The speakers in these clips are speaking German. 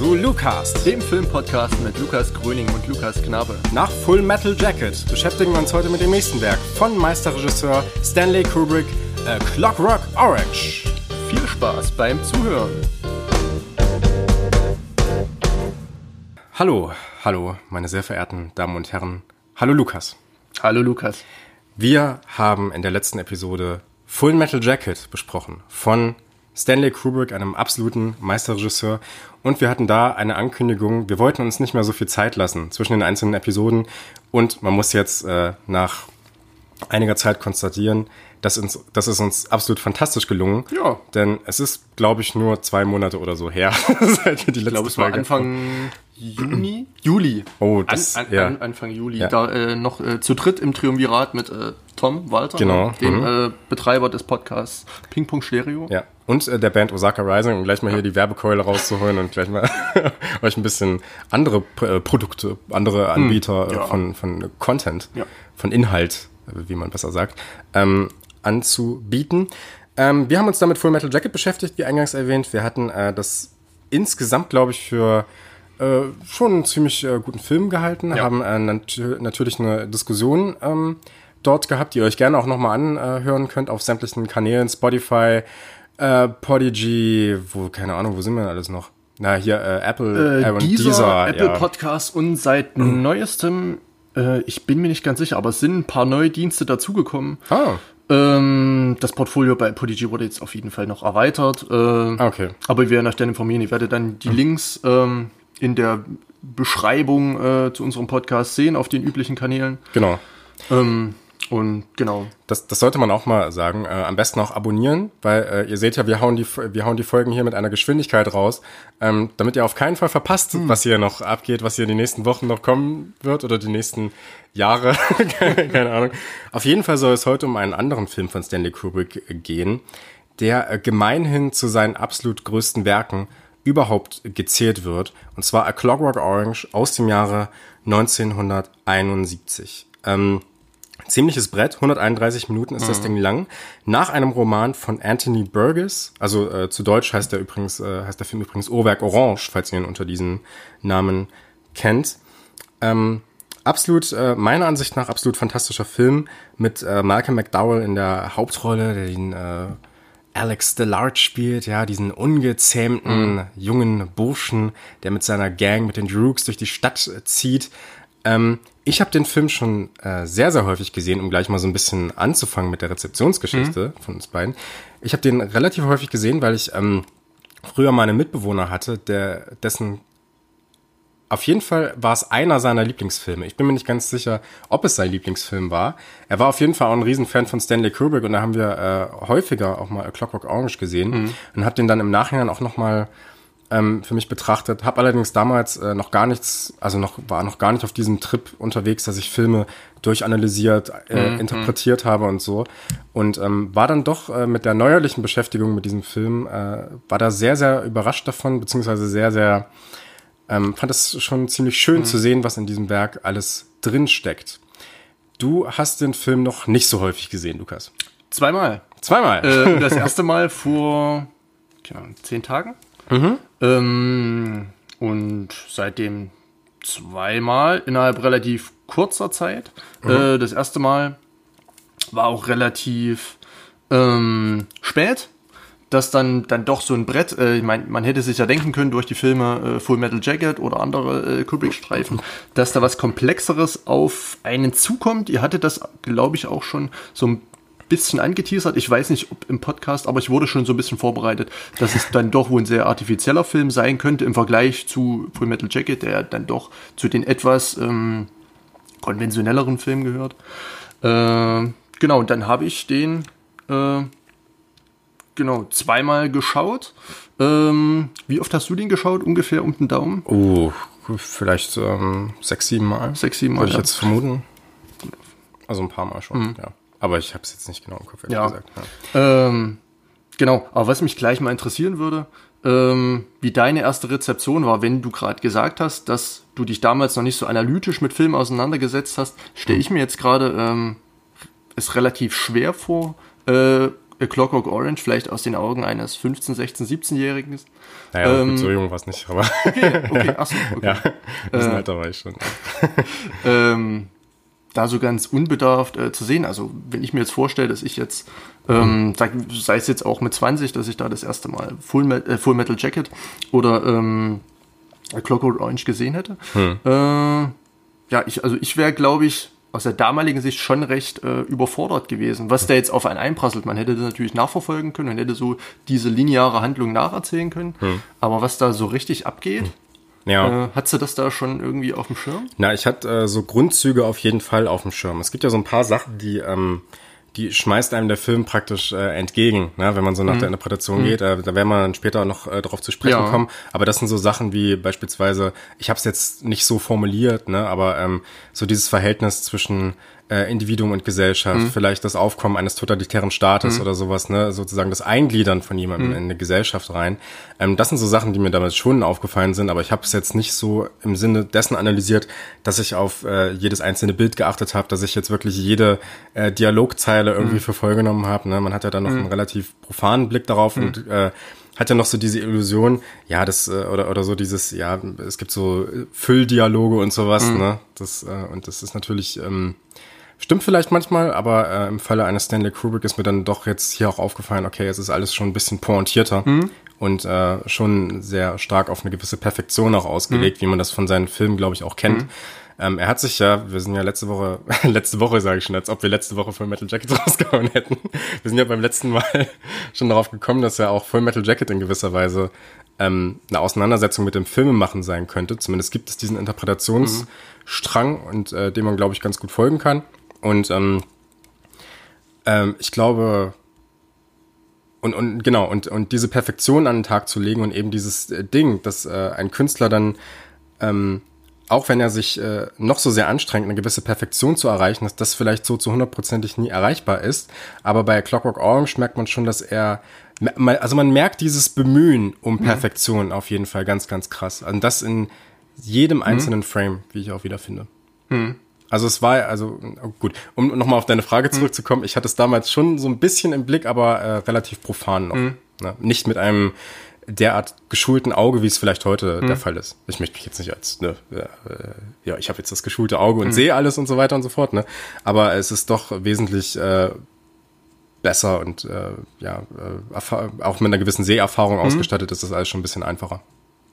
zu Lukas, dem Filmpodcast mit Lukas Gröning und Lukas Knabe. Nach Full Metal Jacket beschäftigen wir uns heute mit dem nächsten Werk von Meisterregisseur Stanley Kubrick, A Clockwork Orange. Viel Spaß beim Zuhören. Hallo, hallo, meine sehr verehrten Damen und Herren. Hallo Lukas. Hallo Lukas. Wir haben in der letzten Episode Full Metal Jacket besprochen von Stanley Kubrick, einem absoluten Meisterregisseur. Und wir hatten da eine Ankündigung. Wir wollten uns nicht mehr so viel Zeit lassen zwischen den einzelnen Episoden. Und man muss jetzt äh, nach einiger Zeit konstatieren, dass uns, das ist uns absolut fantastisch gelungen. Ja. Denn es ist, glaube ich, nur zwei Monate oder so her, seit wir die letzte ich glaube, es war Anfang Juni? Juli. Oh, das, an, an, ja. an, Anfang Juli. Ja. Da äh, noch äh, zu dritt im Triumvirat mit äh, Tom Walter, genau. dem mhm. Äh, Betreiber des Podcasts Ping Pong Stereo. Ja. Und äh, der Band Osaka Rising, um gleich mal hier die Werbekeule rauszuholen und gleich mal euch ein bisschen andere äh, Produkte, andere hm. Anbieter ja. von, von Content, von Inhalt, wie man besser sagt, ähm, anzubieten. Ähm, wir haben uns damit Full Metal Jacket beschäftigt, wie eingangs erwähnt. Wir hatten äh, das insgesamt, glaube ich, für äh, schon einen ziemlich äh, guten Film gehalten, ja. haben äh, nat natürlich eine Diskussion ähm, dort gehabt, die ihr euch gerne auch nochmal anhören könnt auf sämtlichen Kanälen, Spotify, äh, Podigy, wo, keine Ahnung, wo sind wir denn alles noch? Na, hier, äh, Apple, äh, dieser, dieser, Apple ja. Podcast und seit mhm. neuestem, äh, ich bin mir nicht ganz sicher, aber es sind ein paar neue Dienste dazugekommen. Ah. Ähm, das Portfolio bei Podigy wurde jetzt auf jeden Fall noch erweitert. Äh, okay. Aber wir werden euch dann informieren. Ich werde dann die mhm. Links ähm, in der Beschreibung äh, zu unserem Podcast sehen auf den üblichen Kanälen. Genau. Ähm, und genau. Das, das sollte man auch mal sagen. Äh, am besten auch abonnieren, weil äh, ihr seht ja, wir hauen, die, wir hauen die Folgen hier mit einer Geschwindigkeit raus, ähm, damit ihr auf keinen Fall verpasst, hm. was hier noch abgeht, was hier die nächsten Wochen noch kommen wird oder die nächsten Jahre. keine, keine Ahnung. Auf jeden Fall soll es heute um einen anderen Film von Stanley Kubrick gehen, der äh, gemeinhin zu seinen absolut größten Werken überhaupt gezählt wird. Und zwar A Clockwork Orange aus dem Jahre 1971. Ähm, ziemliches Brett, 131 Minuten ist mhm. das Ding lang. Nach einem Roman von Anthony Burgess, also äh, zu Deutsch heißt der übrigens, äh, heißt der Film übrigens Uhrwerk Orange, falls ihr ihn unter diesem Namen kennt. Ähm, absolut, äh, meiner Ansicht nach absolut fantastischer Film mit äh, Malcolm McDowell in der Hauptrolle, der ihn äh, Alex Dillard spielt, ja, diesen ungezähmten mhm. jungen Burschen, der mit seiner Gang, mit den Droogs durch die Stadt äh, zieht. Ähm, ich habe den Film schon äh, sehr, sehr häufig gesehen, um gleich mal so ein bisschen anzufangen mit der Rezeptionsgeschichte mhm. von uns beiden. Ich habe den relativ häufig gesehen, weil ich ähm, früher mal einen Mitbewohner hatte, der dessen auf jeden Fall war es einer seiner Lieblingsfilme. Ich bin mir nicht ganz sicher, ob es sein Lieblingsfilm war. Er war auf jeden Fall auch ein Riesenfan von Stanley Kubrick und da haben wir äh, häufiger auch mal A Clockwork Orange gesehen mhm. und habe den dann im Nachhinein auch noch mal ähm, für mich betrachtet. Habe allerdings damals äh, noch gar nichts, also noch war noch gar nicht auf diesem Trip unterwegs, dass ich Filme durchanalysiert, äh, mhm. interpretiert habe und so. Und ähm, war dann doch äh, mit der neuerlichen Beschäftigung mit diesem Film, äh, war da sehr, sehr überrascht davon, beziehungsweise sehr, sehr ähm, fand es schon ziemlich schön mhm. zu sehen, was in diesem Werk alles drin steckt. Du hast den Film noch nicht so häufig gesehen, Lukas. Zweimal. Zweimal. Äh, das erste Mal vor ja, zehn Tagen. Mhm. Ähm, und seitdem zweimal innerhalb relativ kurzer Zeit. Mhm. Äh, das erste Mal war auch relativ ähm, spät dass dann, dann doch so ein Brett, äh, ich meine, man hätte sich ja denken können durch die Filme äh, Full Metal Jacket oder andere äh, Kubrick-Streifen, dass da was Komplexeres auf einen zukommt. Ihr hattet das, glaube ich, auch schon so ein bisschen angeteasert. Ich weiß nicht, ob im Podcast, aber ich wurde schon so ein bisschen vorbereitet, dass es dann doch wohl ein sehr artifizieller Film sein könnte im Vergleich zu Full Metal Jacket, der dann doch zu den etwas ähm, konventionelleren Filmen gehört. Äh, genau, und dann habe ich den äh, genau, zweimal geschaut. Ähm, wie oft hast du den geschaut? Ungefähr um den Daumen? Oh, vielleicht ähm, sechs, sieben Mal. Sechs, sieben Mal. Würde ich ja. jetzt vermuten. Also ein paar Mal schon, mhm. ja. Aber ich habe es jetzt nicht genau im Kopf, ehrlich ja. gesagt. Ja. Ähm, genau, aber was mich gleich mal interessieren würde, ähm, wie deine erste Rezeption war, wenn du gerade gesagt hast, dass du dich damals noch nicht so analytisch mit Filmen auseinandergesetzt hast, stelle mhm. ich mir jetzt gerade ähm, es relativ schwer vor, äh, äh, Clockwork Orange vielleicht aus den Augen eines 15, 16, 17-Jährigen. Naja, ähm, gut, so jung war es nicht, aber. Okay, okay, achso, okay. ja, ein bisschen äh, alter war ich schon. ähm, da so ganz unbedarft äh, zu sehen. Also wenn ich mir jetzt vorstelle, dass ich jetzt, ähm, sag, sei es jetzt auch mit 20, dass ich da das erste Mal Full, Me äh, Full Metal Jacket oder ähm, Clockwork Orange gesehen hätte. Hm. Äh, ja, ich, also ich wäre, glaube ich, aus der damaligen Sicht schon recht äh, überfordert gewesen, was da jetzt auf einen einprasselt. Man hätte das natürlich nachverfolgen können und hätte so diese lineare Handlung nacherzählen können. Hm. Aber was da so richtig abgeht, hm. Ja. Äh, hattest du das da schon irgendwie auf dem Schirm? Na, ich hatte äh, so Grundzüge auf jeden Fall auf dem Schirm. Es gibt ja so ein paar Sachen, die, ähm, die schmeißt einem der Film praktisch äh, entgegen, ne? wenn man so nach mhm. der Interpretation mhm. geht. Äh, da werden wir dann später noch äh, darauf zu sprechen ja. kommen. Aber das sind so Sachen wie beispielsweise, ich habe es jetzt nicht so formuliert, ne? aber ähm, so dieses Verhältnis zwischen äh, Individuum und Gesellschaft, mhm. vielleicht das Aufkommen eines totalitären Staates mhm. oder sowas, ne, sozusagen das Eingliedern von jemandem mhm. in eine Gesellschaft rein. Ähm, das sind so Sachen, die mir damals schon aufgefallen sind, aber ich habe es jetzt nicht so im Sinne dessen analysiert, dass ich auf äh, jedes einzelne Bild geachtet habe, dass ich jetzt wirklich jede äh, Dialogzeile irgendwie mhm. für voll genommen habe. Ne? Man hat ja dann noch mhm. einen relativ profanen Blick darauf mhm. und äh, hat ja noch so diese Illusion, ja, das, äh, oder, oder so dieses, ja, es gibt so Fülldialoge und sowas, ne? Das, äh, und das ist natürlich, ähm, Stimmt vielleicht manchmal, aber äh, im Falle eines Stanley Kubrick ist mir dann doch jetzt hier auch aufgefallen, okay, es ist alles schon ein bisschen pointierter mhm. und äh, schon sehr stark auf eine gewisse Perfektion auch ausgelegt, mhm. wie man das von seinen Filmen, glaube ich, auch kennt. Mhm. Ähm, er hat sich ja, wir sind ja letzte Woche, letzte Woche sage ich schon, als ob wir letzte Woche Full Metal Jacket rausgehauen hätten. Wir sind ja beim letzten Mal schon darauf gekommen, dass ja auch Full Metal Jacket in gewisser Weise ähm, eine Auseinandersetzung mit dem Filmemachen sein könnte. Zumindest gibt es diesen Interpretationsstrang und äh, dem man, glaube ich, ganz gut folgen kann. Und ähm, ähm, ich glaube, und, und genau, und, und diese Perfektion an den Tag zu legen und eben dieses äh, Ding, dass äh, ein Künstler dann, ähm, auch wenn er sich äh, noch so sehr anstrengt, eine gewisse Perfektion zu erreichen, dass das vielleicht so zu hundertprozentig nie erreichbar ist. Aber bei Clockwork Orange merkt man schon, dass er, also man merkt dieses Bemühen um mhm. Perfektion mhm. auf jeden Fall ganz, ganz krass. Und das in jedem mhm. einzelnen mhm. Frame, wie ich auch wieder finde. Mhm. Also es war, also gut, um nochmal auf deine Frage hm. zurückzukommen, ich hatte es damals schon so ein bisschen im Blick, aber äh, relativ profan noch. Mhm. Ne? Nicht mit einem derart geschulten Auge, wie es vielleicht heute mhm. der Fall ist. Ich möchte mich jetzt nicht als, ne, äh, ja, ich habe jetzt das geschulte Auge und mhm. sehe alles und so weiter und so fort, ne? Aber es ist doch wesentlich äh, besser und äh, ja, äh, auch mit einer gewissen Seherfahrung mhm. ausgestattet ist das alles schon ein bisschen einfacher.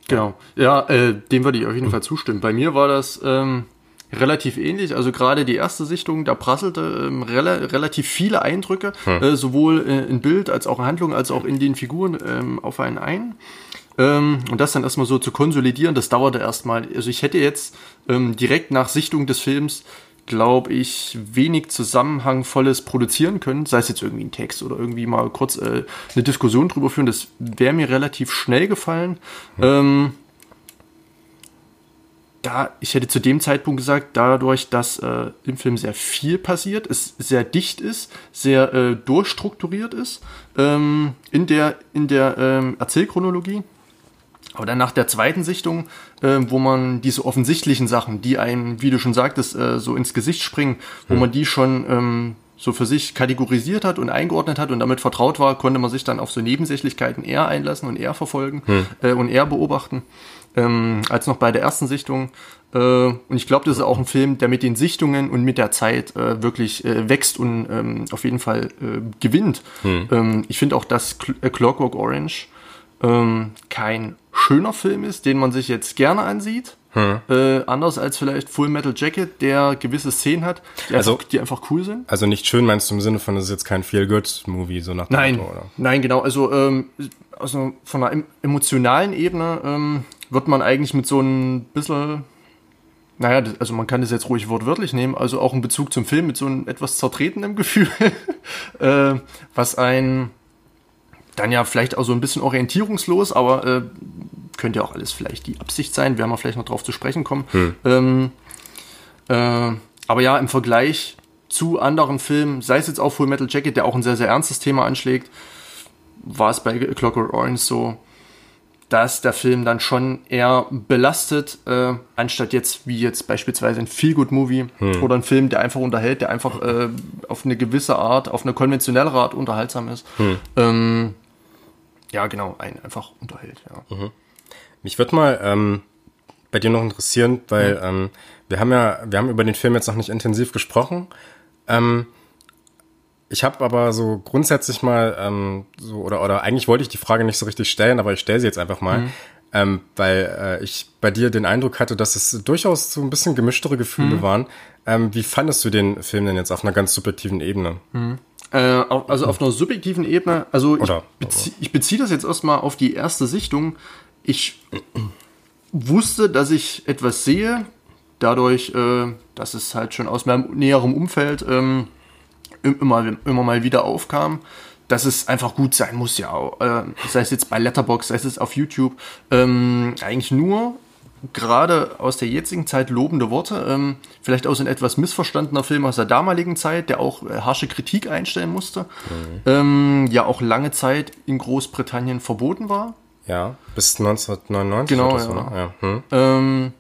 Genau. Ja, äh, dem würde ich auf jeden Fall zustimmen. Bei mir war das ähm, relativ ähnlich. Also gerade die erste Sichtung, da prasselte ähm, rela relativ viele Eindrücke, hm. äh, sowohl äh, in Bild als auch in Handlung, als auch in den Figuren ähm, auf einen ein. Ähm, und das dann erstmal so zu konsolidieren, das dauerte erstmal. Also ich hätte jetzt ähm, direkt nach Sichtung des Films glaube ich, wenig Zusammenhangvolles produzieren können, sei es jetzt irgendwie ein Text oder irgendwie mal kurz äh, eine Diskussion drüber führen, das wäre mir relativ schnell gefallen. Hm. Ähm, da, ich hätte zu dem Zeitpunkt gesagt, dadurch, dass äh, im Film sehr viel passiert, es sehr dicht ist, sehr äh, durchstrukturiert ist ähm, in der, in der ähm, Erzählchronologie. Aber dann nach der zweiten Sichtung, äh, wo man diese offensichtlichen Sachen, die einem, wie du schon sagtest, äh, so ins Gesicht springen, wo hm. man die schon ähm, so für sich kategorisiert hat und eingeordnet hat und damit vertraut war, konnte man sich dann auf so Nebensächlichkeiten eher einlassen und eher verfolgen hm. äh, und eher beobachten ähm, als noch bei der ersten Sichtung. Äh, und ich glaube, das ist auch ein Film, der mit den Sichtungen und mit der Zeit äh, wirklich äh, wächst und ähm, auf jeden Fall äh, gewinnt. Hm. Ähm, ich finde auch, dass Cl äh, Clockwork Orange ähm, kein schöner Film ist, den man sich jetzt gerne ansieht. Hm. Äh, anders als vielleicht Full Metal Jacket, der gewisse Szenen hat, die, also, einfach, die einfach cool sind. Also nicht schön meinst du im Sinne von, das ist jetzt kein Feel-Good-Movie, so nach dem Nein, Motto, oder? Nein, genau. Also, ähm, also von einer emotionalen Ebene ähm, wird man eigentlich mit so ein bisschen, naja, also man kann das jetzt ruhig wortwörtlich nehmen, also auch in Bezug zum Film mit so einem etwas zertretenen Gefühl, äh, was ein dann ja vielleicht auch so ein bisschen orientierungslos, aber äh, könnte ja auch alles vielleicht die Absicht sein, werden wir vielleicht noch drauf zu sprechen kommen. Hm. Ähm, äh, aber ja, im Vergleich zu anderen Filmen, sei es jetzt auch Full Metal Jacket, der auch ein sehr, sehr ernstes Thema anschlägt, war es bei Clockwork Orange so, dass der Film dann schon eher belastet, äh, anstatt jetzt wie jetzt beispielsweise ein Feel-Good-Movie hm. oder ein Film, der einfach unterhält, der einfach äh, auf eine gewisse Art, auf eine konventionelle Art unterhaltsam ist. Hm. Ähm, ja, genau, einen einfach unterhält. Ja. Mhm. Mich würde mal ähm, bei dir noch interessieren, weil mhm. ähm, wir haben ja, wir haben über den Film jetzt noch nicht intensiv gesprochen. Ähm, ich habe aber so grundsätzlich mal ähm, so oder oder eigentlich wollte ich die Frage nicht so richtig stellen, aber ich stelle sie jetzt einfach mal, mhm. ähm, weil äh, ich bei dir den Eindruck hatte, dass es durchaus so ein bisschen gemischtere Gefühle mhm. waren. Ähm, wie fandest du den Film denn jetzt auf einer ganz subjektiven Ebene? Mhm. Äh, also auf einer subjektiven Ebene, also ich, bezie ich beziehe das jetzt erstmal auf die erste Sichtung. Ich wusste, dass ich etwas sehe, dadurch, äh, dass es halt schon aus meinem näheren Umfeld ähm, immer, immer mal wieder aufkam, dass es einfach gut sein muss, ja. Äh, sei es jetzt bei Letterbox, sei es auf YouTube. Ähm, eigentlich nur gerade aus der jetzigen Zeit lobende Worte. Ähm, vielleicht auch so ein etwas missverstandener Film aus der damaligen Zeit, der auch äh, harsche Kritik einstellen musste. Mhm. Ähm, ja, auch lange Zeit in Großbritannien verboten war. Ja, bis 1999. Genau, so, ja. Ne? ja. Hm. Ähm,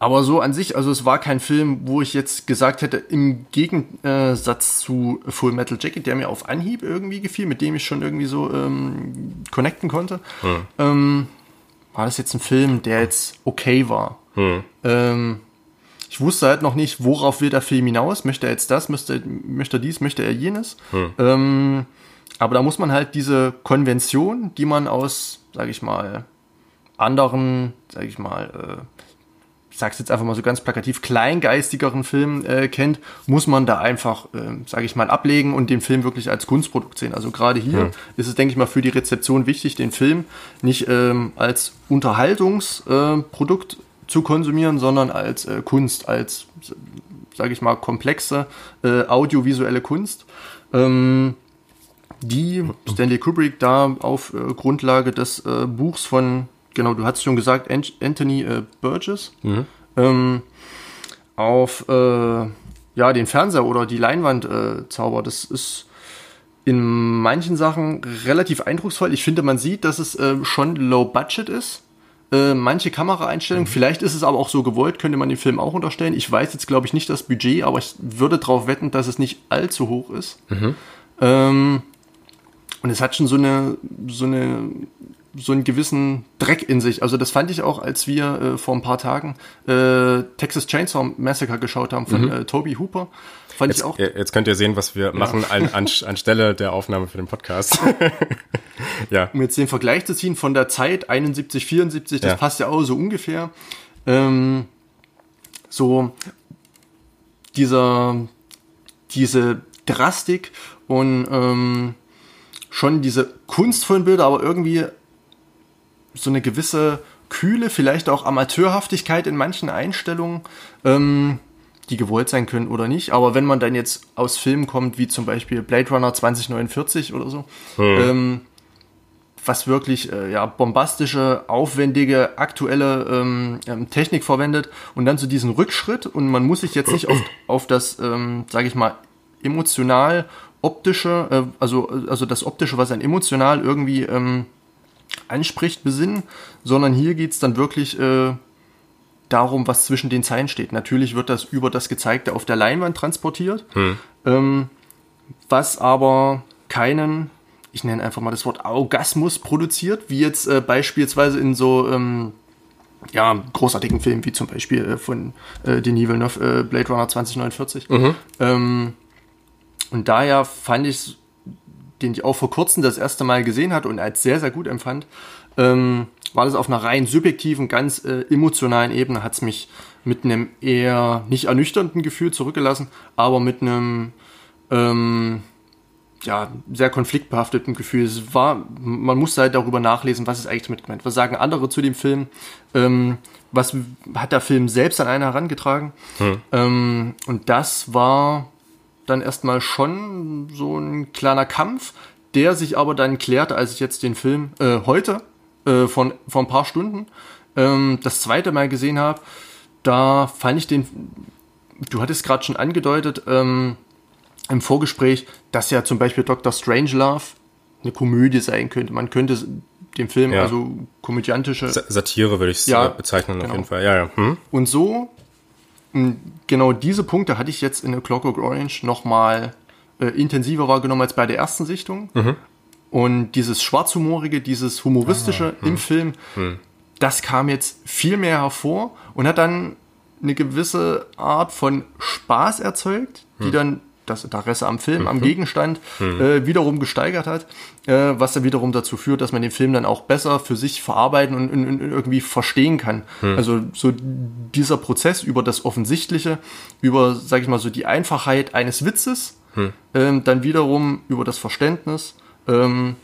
aber so an sich, also es war kein Film, wo ich jetzt gesagt hätte, im Gegensatz zu Full Metal Jacket, der mir auf Anhieb irgendwie gefiel, mit dem ich schon irgendwie so ähm, connecten konnte, hm. ähm, war das jetzt ein Film, der jetzt okay war. Hm. Ähm, ich wusste halt noch nicht, worauf will der Film hinaus. Möchte er jetzt das, möchte, möchte er dies, möchte er jenes. Hm. Ähm, aber da muss man halt diese Konvention, die man aus, sage ich mal, anderen, sage ich mal, äh, sag's jetzt einfach mal so ganz plakativ, kleingeistigeren Film äh, kennt, muss man da einfach, äh, sage ich mal, ablegen und den Film wirklich als Kunstprodukt sehen. Also gerade hier ja. ist es, denke ich mal, für die Rezeption wichtig, den Film nicht ähm, als Unterhaltungsprodukt äh, zu konsumieren, sondern als äh, Kunst, als, sage ich mal, komplexe äh, audiovisuelle Kunst. Ähm, die Stanley Kubrick da auf äh, Grundlage des äh, Buchs von genau, du hast schon gesagt, Anthony äh, Burgess, mhm. ähm, auf äh, ja, den Fernseher oder die Leinwand äh, zaubert. Das ist in manchen Sachen relativ eindrucksvoll. Ich finde, man sieht, dass es äh, schon low budget ist. Äh, manche Kameraeinstellungen, mhm. vielleicht ist es aber auch so gewollt, könnte man den Film auch unterstellen. Ich weiß jetzt, glaube ich, nicht das Budget, aber ich würde darauf wetten, dass es nicht allzu hoch ist. Mhm. Ähm, und es hat schon so eine, so eine so einen gewissen Dreck in sich. Also das fand ich auch, als wir äh, vor ein paar Tagen äh, Texas Chainsaw Massacre geschaut haben von mhm. äh, Toby Hooper. Fand jetzt, ich auch. Jetzt könnt ihr sehen, was wir ja. machen an, an, anstelle der Aufnahme für den Podcast. ja. Um jetzt den Vergleich zu ziehen von der Zeit 71, 74, das ja. passt ja auch so ungefähr. Ähm, so dieser diese Drastik und ähm, schon diese kunstvollen Bilder, aber irgendwie so eine gewisse Kühle, vielleicht auch Amateurhaftigkeit in manchen Einstellungen, ähm, die gewollt sein können oder nicht. Aber wenn man dann jetzt aus Filmen kommt, wie zum Beispiel Blade Runner 2049 oder so, hm. ähm, was wirklich äh, ja, bombastische, aufwendige, aktuelle ähm, ähm Technik verwendet und dann zu so diesem Rückschritt und man muss sich jetzt nicht auf, auf das, ähm, sage ich mal, emotional optische, äh, also, also das optische, was ein emotional irgendwie ähm, anspricht, besinnen, sondern hier geht es dann wirklich äh, darum, was zwischen den Zeilen steht. Natürlich wird das über das Gezeigte auf der Leinwand transportiert, hm. ähm, was aber keinen, ich nenne einfach mal das Wort Orgasmus produziert, wie jetzt äh, beispielsweise in so ähm, ja, großartigen Filmen wie zum Beispiel äh, von äh, Denis Villeneuve, äh, Blade Runner 2049. Mhm. Ähm, und daher fand ich es den ich auch vor kurzem das erste Mal gesehen hatte und als sehr, sehr gut empfand, ähm, war das auf einer rein subjektiven, ganz äh, emotionalen Ebene, hat es mich mit einem eher nicht ernüchternden Gefühl zurückgelassen, aber mit einem ähm, ja, sehr konfliktbehafteten Gefühl. Es war, man musste halt darüber nachlesen, was ist eigentlich mit gemeint. Was sagen andere zu dem Film? Ähm, was hat der Film selbst an einer herangetragen? Hm. Ähm, und das war dann erstmal schon so ein kleiner Kampf, der sich aber dann klärte, als ich jetzt den Film äh, heute äh, von vor ein paar Stunden ähm, das zweite Mal gesehen habe. Da fand ich den, du hattest gerade schon angedeutet ähm, im Vorgespräch, dass ja zum Beispiel Dr. Strangelove eine Komödie sein könnte. Man könnte dem Film, Ja. also komödiantische. Sa- Satire würde ich es Ja, bezeichnen, auf genau. jeden Fall. Ja, ja. Hm? Und so, genau diese Punkte hatte ich jetzt in A Clockwork Orange nochmal äh, intensiver wahrgenommen als bei der ersten Sichtung. Und dieses Schwarzhumorige, dieses Humoristische im Film, das kam jetzt viel mehr hervor und hat dann eine gewisse Art von Spaß erzeugt, die dann das Interesse am Film, am Gegenstand äh, wiederum gesteigert hat, äh, was dann wiederum dazu führt, dass man den Film dann auch besser für sich verarbeiten und, und, und irgendwie verstehen kann. Also so dieser Prozess über das Offensichtliche, über, sag ich mal, so die Einfachheit eines Witzes, ähm, dann wiederum über das Verständnis, ähm,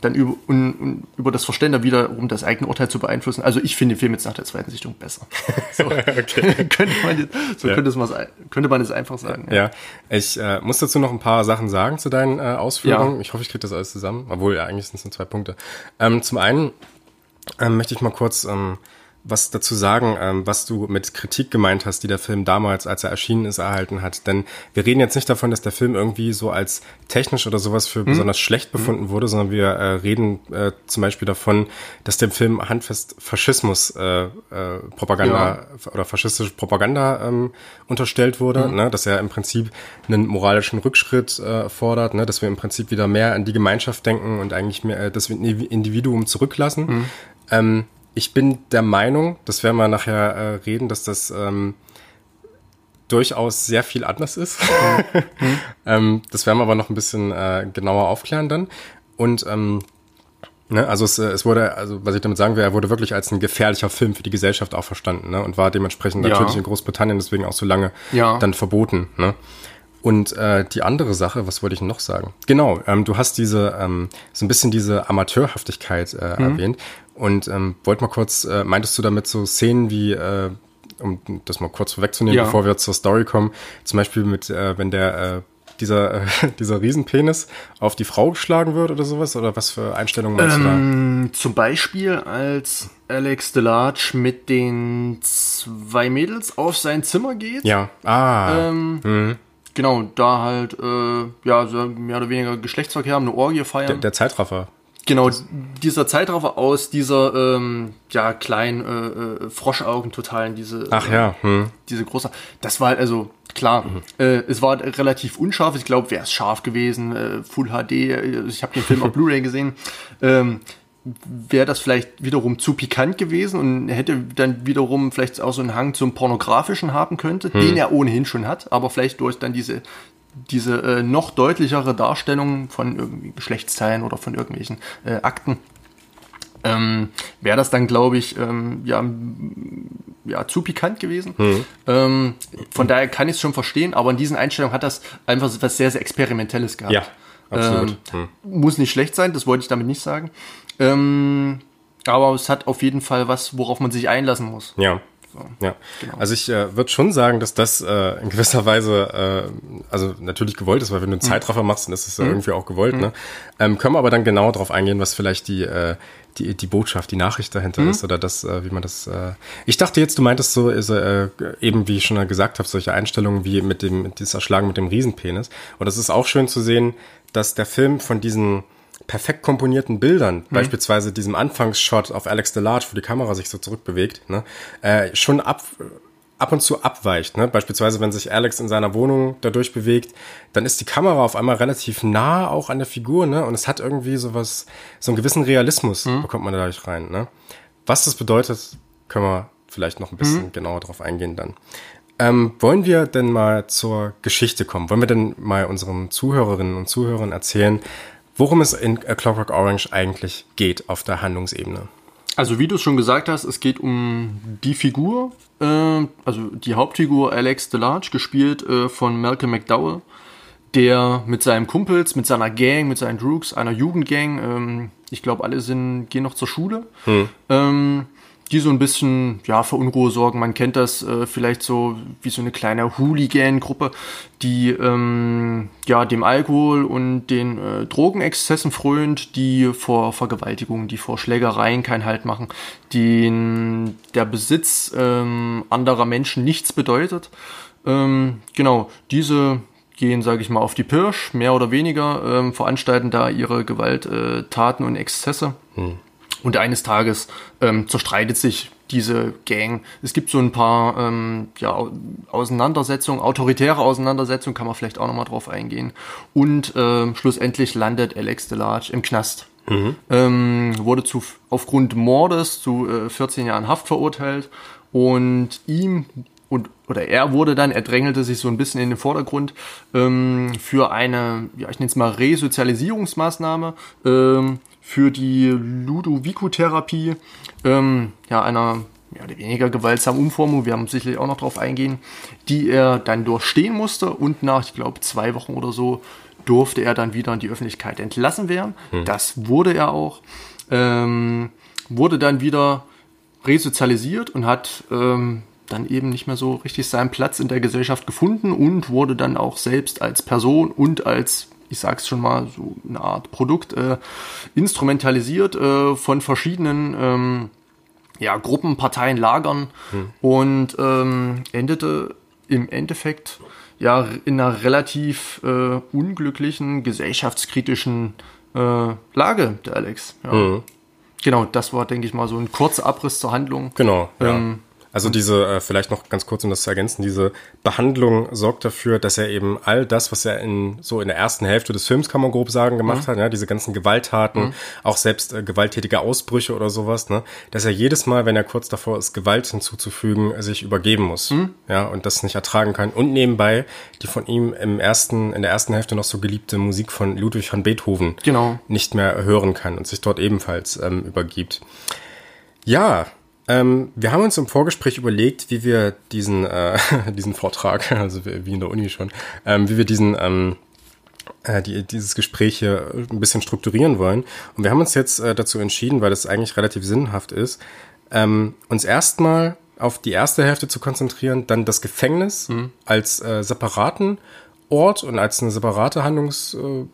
dann über, und, und über das Verständnis wiederum das eigene Urteil zu beeinflussen. Also ich finde den Film jetzt nach der zweiten Sichtung besser. So, könnte man jetzt, so Ja. könnte, mal, könnte man es einfach sagen. Ja, ich äh, muss dazu noch ein paar Sachen sagen zu deinen äh, Ausführungen. Ja. Ich hoffe, ich kriege das alles zusammen. Obwohl, ja, eigentlich sind es nur zwei Punkte. Ähm, zum einen ähm, möchte ich mal kurz ähm, was dazu sagen, ähm, was du mit Kritik gemeint hast, die der Film damals, als er erschienen ist, erhalten hat. Denn wir reden jetzt nicht davon, dass der Film irgendwie so als technisch oder sowas für besonders schlecht befunden wurde, sondern wir äh, reden äh, zum Beispiel davon, dass dem Film handfest Faschismus äh, äh, Propaganda oder faschistische Propaganda ähm, unterstellt wurde, ne? dass er im Prinzip einen moralischen Rückschritt äh, fordert, ne? dass wir im Prinzip wieder mehr an die Gemeinschaft denken und eigentlich mehr äh, das Individuum zurücklassen. Ähm, ich bin der Meinung, das werden wir nachher äh, reden, dass das ähm, durchaus sehr viel anders ist. ähm, das werden wir aber noch ein bisschen äh, genauer aufklären dann. Und ähm, ne, also es, äh, es wurde, also was ich damit sagen will, er wurde wirklich als ein gefährlicher Film für die Gesellschaft auch verstanden ne? und war dementsprechend Ja. natürlich in Großbritannien deswegen auch so lange Ja. dann verboten. Ne? Und äh, die andere Sache, was wollte ich noch sagen? Genau, ähm, du hast diese ähm, so ein bisschen diese Amateurhaftigkeit äh, Mhm. erwähnt und ähm, wollte mal kurz, äh, meintest du damit so Szenen wie, äh, um das mal kurz vorwegzunehmen, Ja. bevor wir zur Story kommen, zum Beispiel mit, äh, wenn der äh, dieser äh, dieser Riesenpenis auf die Frau geschlagen wird oder sowas oder was für Einstellungen meinst Ähm, zum Beispiel als Alex Delarge mit den zwei Mädels auf sein Zimmer geht. du da? Ja, ah, Ähm, Genau, da halt, äh, ja, so mehr oder weniger Geschlechtsverkehr haben, eine Orgie feiern. der, der Zeitraffer. Genau, dieser Zeitraffer aus dieser ähm, ja kleinen äh, äh, Froschaugen totalen, diese Ach äh, ja, hm. diese große. Das war also klar. Äh, es war relativ unscharf. Ich glaube, wäre es scharf gewesen, äh, Full HD. Ich habe den Film auf Blu-ray gesehen. Ähm, wäre das vielleicht wiederum zu pikant gewesen und hätte dann wiederum vielleicht auch so einen Hang zum pornografischen haben könnte, den er ohnehin schon hat, aber vielleicht durch dann diese diese äh, noch deutlichere Darstellung von irgendwie Geschlechtsteilen oder von irgendwelchen äh, Akten ähm, wäre das dann, glaube ich, ähm, ja, ja, zu pikant gewesen. Mhm. Ähm, von daher kann ich es schon verstehen, aber in diesen Einstellungen hat das einfach was sehr, sehr Experimentelles gehabt. Ja, absolut. Ähm, Muss nicht schlecht sein, das wollte ich damit nicht sagen. Ähm, aber es hat auf jeden Fall was, worauf man sich einlassen muss. Ja. Ja, also ich äh, würde schon sagen, dass das äh, in gewisser Weise, äh, also natürlich gewollt ist, weil wenn du einen Zeitraffer machst, dann ist es ja irgendwie auch gewollt. Ne? Ähm, können wir aber dann genau darauf eingehen, was vielleicht die, äh, die, die Botschaft, die Nachricht dahinter ist oder das, äh, wie man das. Äh ich dachte jetzt, du meintest so, ist, äh, eben wie ich schon gesagt habe, solche Einstellungen wie mit dem, mit dieser Erschlagen mit dem Riesenpenis. Und es ist auch schön zu sehen, dass der Film von diesen perfekt komponierten Bildern, beispielsweise diesem Anfangsshot auf Alex Delarge, wo die Kamera sich so zurückbewegt, ne, äh, schon ab, ab und zu abweicht. Ne? Beispielsweise, wenn sich Alex in seiner Wohnung dadurch bewegt, dann ist die Kamera auf einmal relativ nah auch an der Figur, ne? Und es hat irgendwie sowas, so einen gewissen Realismus bekommt man dadurch rein. Ne? Was das bedeutet, können wir vielleicht noch ein bisschen genauer drauf eingehen dann. Ähm, wollen wir denn mal zur Geschichte kommen? Wollen wir denn mal unseren Zuhörerinnen und Zuhörern erzählen, worum es in A Clockwork Orange eigentlich geht auf der Handlungsebene? Also wie du es schon gesagt hast, es geht um die Figur, äh, also die Hauptfigur Alex Delarge, gespielt äh, von Malcolm McDowell, der mit seinen Kumpels, mit seiner Gang, mit seinen Droogs, einer Jugendgang, ähm, ich glaube alle sind, gehen noch zur Schule, ähm, die so ein bisschen ja, für Unruhe sorgen. Man kennt das äh, vielleicht so wie so eine kleine Hooligan-Gruppe, die ähm, ja, dem Alkohol und den äh, Drogenexzessen frönt, die vor Vergewaltigungen, die vor Schlägereien keinen Halt machen, denen der Besitz ähm, anderer Menschen nichts bedeutet. Ähm, genau, diese gehen, sage ich mal, auf die Pirsch, mehr oder weniger, ähm, veranstalten da ihre Gewalttaten und Exzesse. Und eines Tages ähm, zerstreitet sich diese Gang. Es gibt so ein paar ähm, ja, Auseinandersetzungen, autoritäre Auseinandersetzungen, kann man vielleicht auch nochmal drauf eingehen. Und ähm, schlussendlich landet Alex Delage im Knast. Mhm. Ähm, wurde zu, aufgrund Mordes zu äh, 14 Jahren Haft verurteilt und ihm und oder er wurde dann, er drängelte sich so ein bisschen in den Vordergrund ähm, für eine, ja ich nenne es mal Resozialisierungsmaßnahme ähm, für die Ludovico-Therapie, ähm, ja einer mehr oder weniger gewaltsamen Umformung, wir haben sicherlich auch noch darauf eingehen, die er dann durchstehen musste und nach, ich glaube, zwei Wochen oder so durfte er dann wieder in die Öffentlichkeit entlassen werden. Hm. Das wurde er auch. Ähm, wurde dann wieder resozialisiert und hat ähm, dann eben nicht mehr so richtig seinen Platz in der Gesellschaft gefunden und wurde dann auch selbst als Person und als, ich sag's schon mal, so eine Art Produkt äh, instrumentalisiert äh, von verschiedenen ähm, ja, Gruppen, Parteien, Lagern hm. und ähm, endete im Endeffekt ja in einer relativ äh, unglücklichen, gesellschaftskritischen äh, Lage, der Alex. Ja. Mhm. Genau, das war, denke ich mal, so ein kurzer Abriss zur Handlung. Genau. Ähm, also diese, äh, vielleicht noch ganz kurz, um das zu ergänzen, diese Behandlung sorgt dafür, dass er eben all das, was er in so in der ersten Hälfte des Films, kann man grob sagen, gemacht mhm. hat, ja, diese ganzen Gewalttaten, mhm. auch selbst äh, gewalttätige Ausbrüche oder sowas, ne, dass er jedes Mal, wenn er kurz davor ist, Gewalt hinzuzufügen, sich übergeben muss, mhm. ja, und das nicht ertragen kann. Und nebenbei die von ihm im ersten, in der ersten Hälfte noch so geliebte Musik von Ludwig van Beethoven genau. nicht mehr hören kann und sich dort ebenfalls ähm, übergibt. Ja, ähm, wir haben uns im Vorgespräch überlegt, wie wir diesen, äh, diesen Vortrag, also wie in der Uni schon, ähm, wie wir diesen, ähm, äh, die, dieses Gespräch hier ein bisschen strukturieren wollen. Und wir haben uns jetzt äh, dazu entschieden, weil das eigentlich relativ sinnhaft ist, ähm, uns erstmal auf die erste Hälfte zu konzentrieren, dann das Gefängnis mhm. als äh, separaten Ort und als eine separate Handlungs, äh,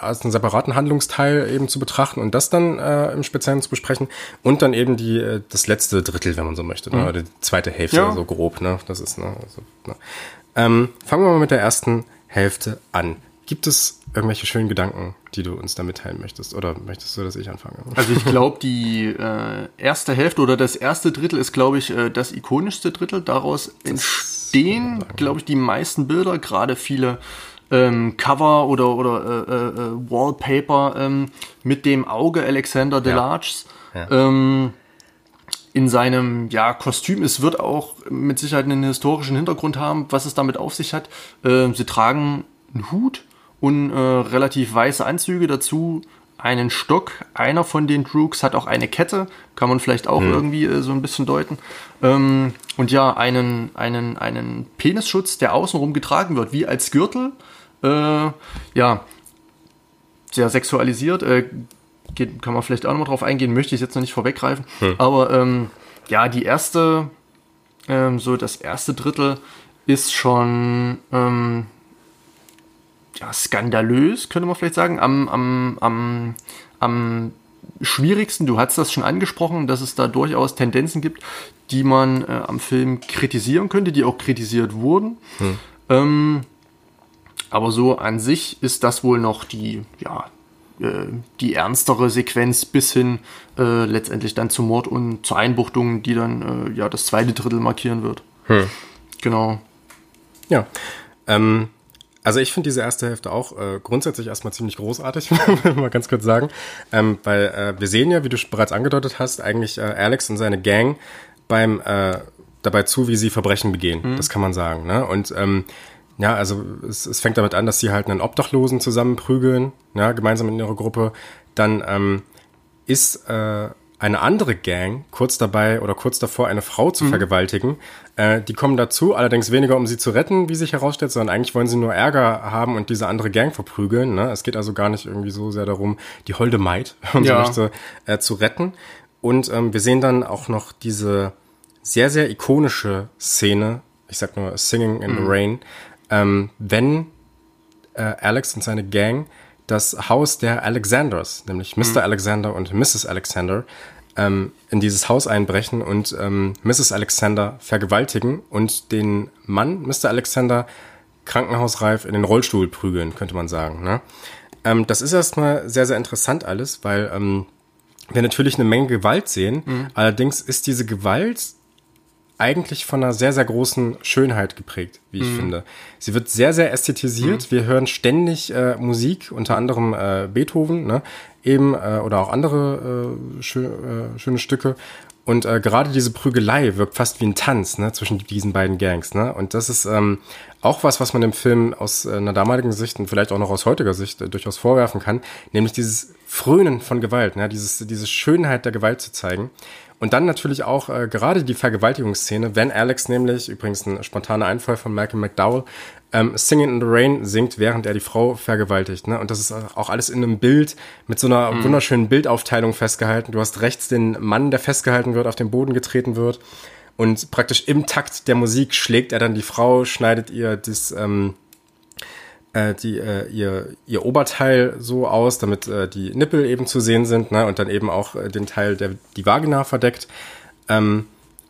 als einen separaten Handlungsteil eben zu betrachten und das dann äh, im Speziellen zu besprechen und dann eben die äh, das letzte Drittel, wenn man so möchte, ne? mhm. ne? oder die zweite Hälfte ja. so grob, ne? Das ist ne, also, ne? Ähm, fangen wir mal mit der ersten Hälfte an. Gibt es irgendwelche schönen Gedanken, die du uns da mitteilen möchtest? Oder möchtest du, dass ich anfange? Also ich glaube, die äh, erste Hälfte oder das erste Drittel ist, glaube ich, äh, das ikonischste Drittel. Daraus entstehen, glaube ich, die meisten Bilder, gerade viele ähm, Cover oder, oder äh, äh, äh Wallpaper ähm, mit dem Auge Alexander Delarges. Ja. Ja. Ähm, in seinem ja, Kostüm. Es wird auch mit Sicherheit einen historischen Hintergrund haben, was es damit auf sich hat. Äh, sie tragen einen Hut und äh, relativ weiße Anzüge dazu, einen Stock. Einer von den Droogs hat auch eine Kette, kann man vielleicht auch mhm. irgendwie äh, so ein bisschen deuten. Ähm, und ja, einen, einen, einen Penisschutz, der außenrum getragen wird, wie als Gürtel. Äh, ja, sehr sexualisiert. Äh, geht, kann man vielleicht auch nochmal drauf eingehen, möchte ich jetzt noch nicht vorweggreifen. Mhm. Aber ähm, ja, die erste, ähm, so das erste Drittel ist schon ähm, ja, skandalös, könnte man vielleicht sagen, am, am, am, am schwierigsten, du hast das schon angesprochen, dass es da durchaus Tendenzen gibt, die man äh, am Film kritisieren könnte, die auch kritisiert wurden. Hm. Ähm, aber so an sich ist das wohl noch die, ja, äh, die ernstere Sequenz bis hin äh, letztendlich dann zum Mord und zur Einbuchtung, die dann äh, ja das zweite Drittel markieren wird. Hm. Genau. Ja. Ähm, also ich finde diese erste Hälfte auch äh, grundsätzlich erstmal ziemlich großartig, mal ganz kurz sagen. Ähm, weil äh, wir sehen ja, wie du bereits angedeutet hast, eigentlich äh, Alex und seine Gang beim äh, dabei zu, wie sie Verbrechen begehen. Mhm. Das kann man sagen. Ne? Und ähm, ja, also es, es fängt damit an, dass sie halt einen Obdachlosen zusammenprügeln, ja, gemeinsam in ihrer Gruppe. Dann ähm, ist äh, eine andere Gang kurz dabei oder kurz davor, eine Frau zu mhm. vergewaltigen. Äh, die kommen dazu, allerdings weniger, um sie zu retten, wie sich herausstellt, sondern eigentlich wollen sie nur Ärger haben und diese andere Gang verprügeln. Ne? Es geht also gar nicht irgendwie so sehr darum, die holde Maid, um ja. möchte, äh, zu retten. Und ähm, wir sehen dann auch noch diese sehr, sehr ikonische Szene, ich sag nur Singing in mhm. the Rain, ähm, wenn äh, Alex und seine Gang das Haus der Alexanders, nämlich Mr. Mhm. Alexander und Mrs. Alexander, ähm, in dieses Haus einbrechen und ähm, Mrs. Alexander vergewaltigen und den Mann, Mr. Alexander, krankenhausreif in den Rollstuhl prügeln, könnte man sagen. Ne? Ähm, das ist erstmal sehr, sehr interessant alles, weil ähm, wir natürlich eine Menge Gewalt sehen. Allerdings ist diese Gewalt eigentlich von einer sehr, sehr großen Schönheit geprägt, wie ich finde. Sie wird sehr, sehr ästhetisiert. Wir hören ständig äh, Musik, unter anderem äh, Beethoven, ne? eben äh, oder auch andere äh, äh, schöne Stücke. Und äh, gerade diese Prügelei wirkt fast wie ein Tanz ne, zwischen diesen beiden Gangs. Ne? Und das ist ähm, auch was, was man dem Film aus äh, einer damaligen Sicht und vielleicht auch noch aus heutiger Sicht äh, durchaus vorwerfen kann, nämlich dieses Frönen von Gewalt, ne? dieses, diese Schönheit der Gewalt zu zeigen. Und dann natürlich auch äh, gerade die Vergewaltigungsszene, wenn Alex nämlich, übrigens ein spontaner Einfall von Malcolm McDowell, ähm, Singing in the Rain singt, während er die Frau vergewaltigt. Ne? Und das ist auch alles in einem Bild mit so einer wunderschönen Bildaufteilung festgehalten. Du hast rechts den Mann, der festgehalten wird, auf den Boden getreten wird. Und praktisch im Takt der Musik schlägt er dann die Frau, schneidet ihr das, ähm, äh, die, äh, ihr, ihr Oberteil so aus, damit äh, die Nippel eben zu sehen sind, ne? und dann eben auch äh, den Teil, der die Vagina verdeckt. Ähm,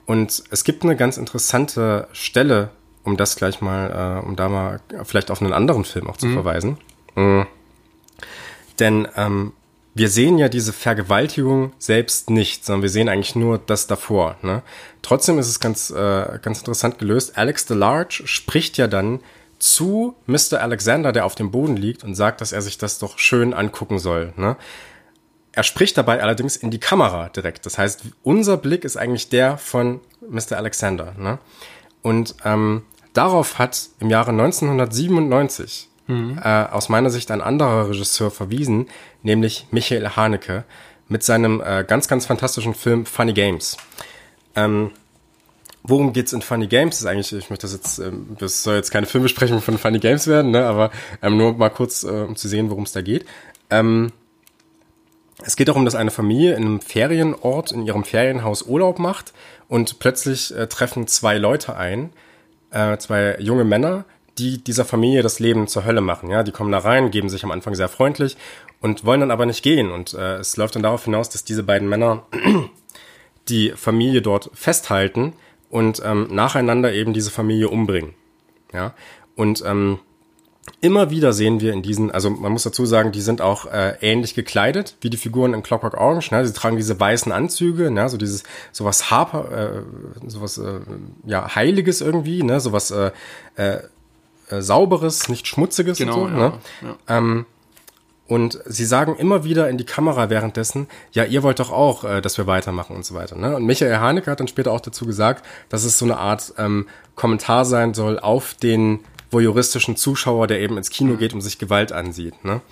und es gibt eine ganz interessante Stelle, um das gleich mal, äh, um da mal vielleicht auf einen anderen Film auch zu verweisen. Mhm. Denn ähm, wir sehen ja diese Vergewaltigung selbst nicht, sondern wir sehen eigentlich nur das davor. Ne? Trotzdem ist es ganz, äh, ganz interessant gelöst. Alex DeLarge spricht ja dann zu Mr. Alexander, der auf dem Boden liegt, und sagt, dass er sich das doch schön angucken soll. Ne? Er spricht dabei allerdings in die Kamera direkt. Das heißt, unser Blick ist eigentlich der von Mr. Alexander. Ne? Und ähm, darauf hat im Jahre 1997 äh, aus meiner Sicht ein anderer Regisseur verwiesen, nämlich Michael Haneke mit seinem äh, ganz, ganz fantastischen Film Funny Games. Ähm, worum geht's in Funny Games? Das ist eigentlich, ich möchte das jetzt, ähm, das soll jetzt keine Filmbesprechung von Funny Games werden, ne? aber ähm, nur mal kurz, äh, um zu sehen, worum es da geht. Ähm, es geht darum, dass eine Familie in einem Ferienort, in ihrem Ferienhaus Urlaub macht und plötzlich äh, treffen zwei Leute ein, äh, zwei junge Männer, die dieser Familie das Leben zur Hölle machen. Ja, die kommen da rein, geben sich am Anfang sehr freundlich und wollen dann aber nicht gehen. Und äh, es läuft dann darauf hinaus, dass diese beiden Männer die Familie dort festhalten und ähm, nacheinander eben diese Familie umbringen. Ja, und ähm, immer wieder sehen wir in diesen, also man muss dazu sagen, die sind auch äh, ähnlich gekleidet wie die Figuren in Clockwork Orange. Ne? Sie tragen diese weißen Anzüge, ne? so dieses sowas Harper, äh, sowas äh, ja heiliges irgendwie, ne? sowas äh, äh, äh, sauberes, nicht schmutziges Genau, und so. ja, Ne? ja. Ähm, und sie sagen immer wieder in die Kamera währenddessen, ja, ihr wollt doch auch, äh, dass wir weitermachen und so weiter. Ne? Und Michael Haneke hat dann später auch dazu gesagt, dass es so eine Art ähm, Kommentar sein soll auf den voyeuristischen Zuschauer, der eben ins Kino geht und sich Gewalt ansieht. Ne?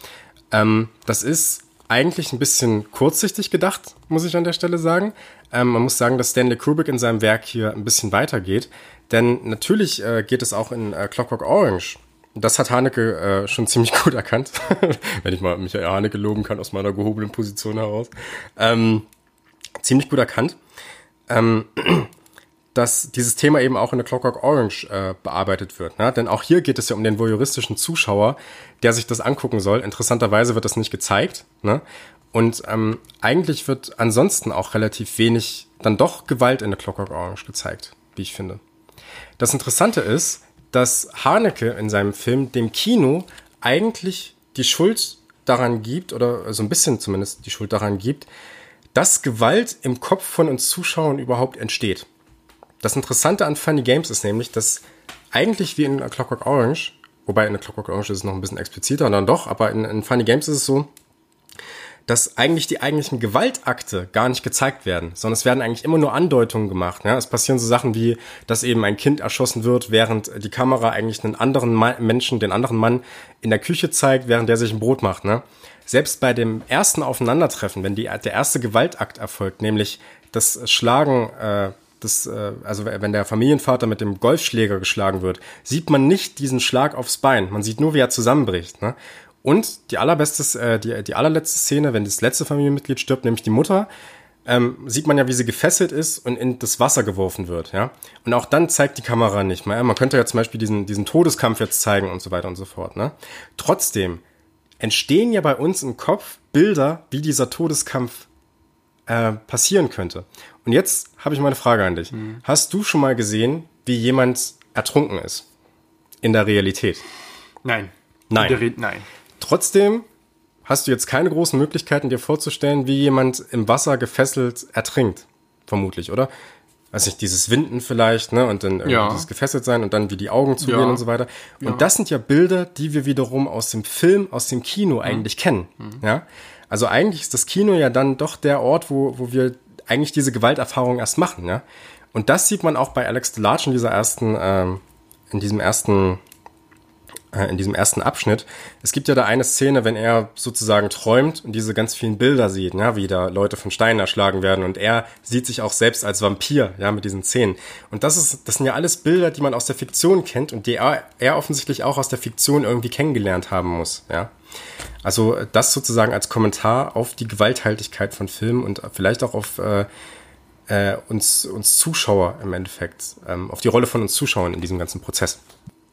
Ähm, das ist eigentlich ein bisschen kurzsichtig gedacht, muss ich an der Stelle sagen. Ähm, man muss sagen, dass Stanley Kubrick in seinem Werk hier ein bisschen weitergeht. Denn natürlich äh, geht es auch in äh, Clockwork Orange. Das hat Haneke äh, schon ziemlich gut erkannt, wenn ich mal Michael Haneke loben kann aus meiner gehobenen Position heraus. Ähm, ziemlich gut erkannt, ähm, dass dieses Thema eben auch in der Clockwork Orange äh, bearbeitet wird. Ne? Denn auch hier geht es ja um den voyeuristischen Zuschauer, der sich das angucken soll. Interessanterweise wird das nicht gezeigt. Ne? Und ähm, eigentlich wird ansonsten auch relativ wenig dann doch Gewalt in der Clockwork Orange gezeigt, wie ich finde. Das Interessante ist, dass Haneke in seinem Film dem Kino eigentlich die Schuld daran gibt, oder so ein bisschen zumindest die Schuld daran gibt, dass Gewalt im Kopf von uns Zuschauern überhaupt entsteht. Das Interessante an Funny Games ist nämlich, dass eigentlich wie in A Clockwork Orange, wobei in A Clockwork Orange ist es noch ein bisschen expliziter, dann doch, aber in, in Funny Games ist es so, dass eigentlich die eigentlichen Gewaltakte gar nicht gezeigt werden, sondern es werden eigentlich immer nur Andeutungen gemacht. Ja? Es passieren so Sachen wie, dass eben ein Kind erschossen wird, während die Kamera eigentlich einen anderen Ma Menschen, den anderen Mann in der Küche zeigt, während der sich ein Brot macht. Ne? Selbst bei dem ersten Aufeinandertreffen, wenn die, der erste Gewaltakt erfolgt, nämlich das Schlagen, äh, das, äh, also wenn der Familienvater mit dem Golfschläger geschlagen wird, sieht man nicht diesen Schlag aufs Bein. Man sieht nur, wie er zusammenbricht. Ne? Und die allerbeste, äh, die, die allerletzte Szene, wenn das letzte Familienmitglied stirbt, nämlich die Mutter, ähm, sieht man ja, wie sie gefesselt ist und in das Wasser geworfen wird, ja. Und auch dann zeigt die Kamera nicht mehr. Man könnte ja zum Beispiel diesen, diesen Todeskampf jetzt zeigen und so weiter und so fort, ne. Trotzdem entstehen ja bei uns im Kopf Bilder, wie dieser Todeskampf äh, passieren könnte. Und jetzt habe ich mal eine Frage an dich. Hast du schon mal gesehen, wie jemand ertrunken ist? In der Realität? Nein. Nein. Der Red- Nein. Trotzdem hast du jetzt keine großen Möglichkeiten, dir vorzustellen, wie jemand im Wasser gefesselt ertrinkt. Vermutlich, oder? Also nicht dieses Winden vielleicht, ne, und dann irgendwie Ja. dieses gefesselt sein und dann wie die Augen zugehen Ja. und so weiter. Und Ja. das sind ja Bilder, die wir wiederum aus dem Film, aus dem Kino Mhm. eigentlich kennen, ja. Also eigentlich ist das Kino ja dann doch der Ort, wo, wo wir eigentlich diese Gewalterfahrung erst machen, ja. Und das sieht man auch bei Alex Delarge in dieser ersten, ähm, in diesem ersten in diesem ersten Abschnitt. Es gibt ja da eine Szene, wenn er sozusagen träumt und diese ganz vielen Bilder sieht, ja, wie da Leute von Steinen erschlagen werden und er sieht sich auch selbst als Vampir, ja, mit diesen Szenen. Und das ist, das sind ja alles Bilder, die man aus der Fiktion kennt und die er, er offensichtlich auch aus der Fiktion irgendwie kennengelernt haben muss, ja. Also äh, das sozusagen als Kommentar auf die Gewalthaltigkeit von Filmen und vielleicht auch auf äh, äh, uns, uns Zuschauer im Endeffekt, ähm, auf die Rolle von uns Zuschauern in diesem ganzen Prozess.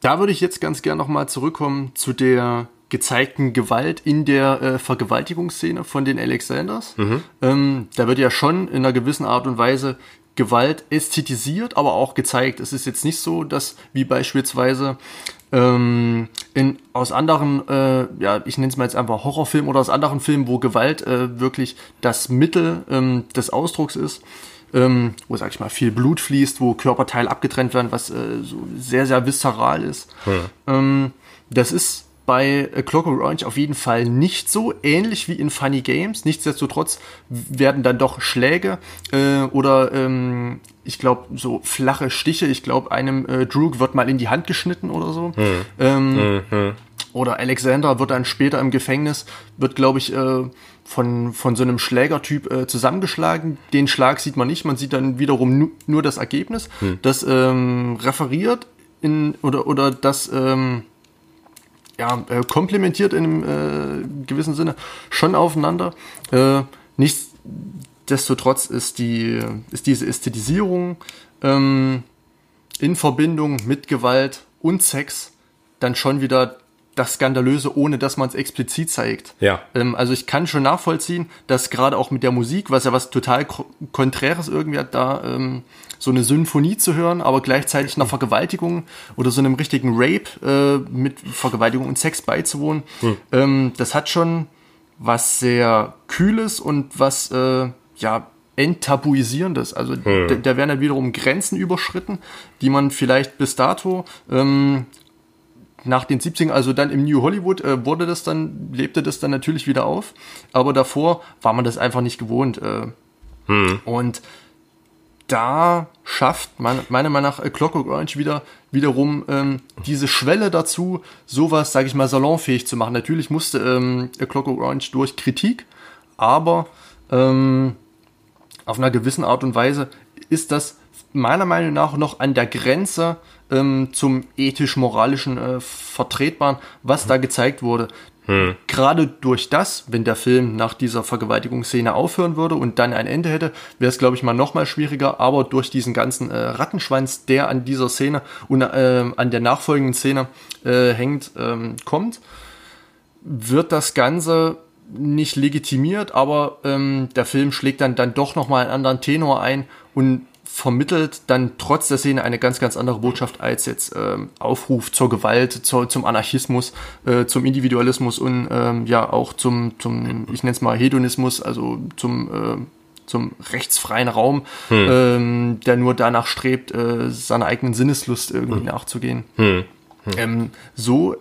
Da würde ich jetzt ganz gern nochmal zurückkommen zu der gezeigten Gewalt in der äh, Vergewaltigungsszene von den Alexanders. Ähm, da wird ja schon in einer gewissen Art und Weise Gewalt ästhetisiert, aber auch gezeigt. Es ist jetzt nicht so, dass wie beispielsweise ähm, in, aus anderen, äh, ja, ich nenne es mal jetzt einfach Horrorfilmen oder aus anderen Filmen, wo Gewalt äh, wirklich das Mittel ähm, des Ausdrucks ist, ähm, wo, sag ich mal, viel Blut fließt, wo Körperteile abgetrennt werden, was äh, so sehr, sehr viszeral ist. Ähm, das ist bei A Clockwork Orange auf jeden Fall nicht so ähnlich wie in Funny Games. Nichtsdestotrotz werden dann doch Schläge äh, oder ähm, ich glaube so flache Stiche. Ich glaube einem äh, Droog wird mal in die Hand geschnitten oder so. Ähm, Oder Alexander wird dann später im Gefängnis wird glaube ich äh, von von so einem Schlägertyp äh, zusammengeschlagen. Den Schlag sieht man nicht. Man sieht dann wiederum nu nur das Ergebnis. Das ähm, referiert in oder oder das ähm, ja, äh, komplementiert in einem äh, gewissen Sinne schon aufeinander. Äh, nichtsdestotrotz ist, die, ist diese Ästhetisierung ähm, in Verbindung mit Gewalt und Sex dann schon wieder das Skandalöse, ohne dass man es explizit zeigt. Ja. Ähm, also ich kann schon nachvollziehen, dass gerade auch mit der Musik, was ja was total ko- Konträres irgendwie hat, da ähm, so eine Symphonie zu hören, aber gleichzeitig einer Vergewaltigung oder so einem richtigen Rape äh, mit Vergewaltigung und Sex beizuwohnen, ähm, das hat schon was sehr Kühles und was äh, ja enttabuisierendes. Also da, da werden dann wiederum Grenzen überschritten, die man vielleicht bis dato ähm, nach den 70ern, also dann im New Hollywood, äh, wurde das dann, lebte das dann natürlich wieder auf. Aber davor war man das einfach nicht gewohnt. Äh, Und da schafft man, meiner Meinung nach A Clockwork Orange wieder wiederum ähm, diese Schwelle dazu, sowas, sage ich mal, salonfähig zu machen. Natürlich musste ähm, A Clockwork Orange durch Kritik, aber ähm, auf einer gewissen Art und Weise ist das meiner Meinung nach noch an der Grenze ähm, zum ethisch-moralischen äh, Vertretbaren, was da gezeigt wurde. Gerade durch das, wenn der Film nach dieser Vergewaltigungsszene aufhören würde und dann ein Ende hätte, wäre es, glaube ich, mal noch mal schwieriger. Aber durch diesen ganzen äh, Rattenschwanz, der an dieser Szene und äh, an der nachfolgenden Szene äh, hängt, ähm, kommt, wird das Ganze nicht legitimiert, aber ähm, der Film schlägt dann, dann doch nochmal einen anderen Tenor ein und vermittelt dann trotz der Szene eine ganz, ganz andere Botschaft als jetzt ähm, Aufruf zur Gewalt, zur, zum Anarchismus, äh, zum Individualismus und ähm, ja auch zum, zum ich nenne es mal Hedonismus, also zum, äh, zum rechtsfreien Raum, ähm, der nur danach strebt, äh, seiner eigenen Sinneslust irgendwie nachzugehen. Ähm, so,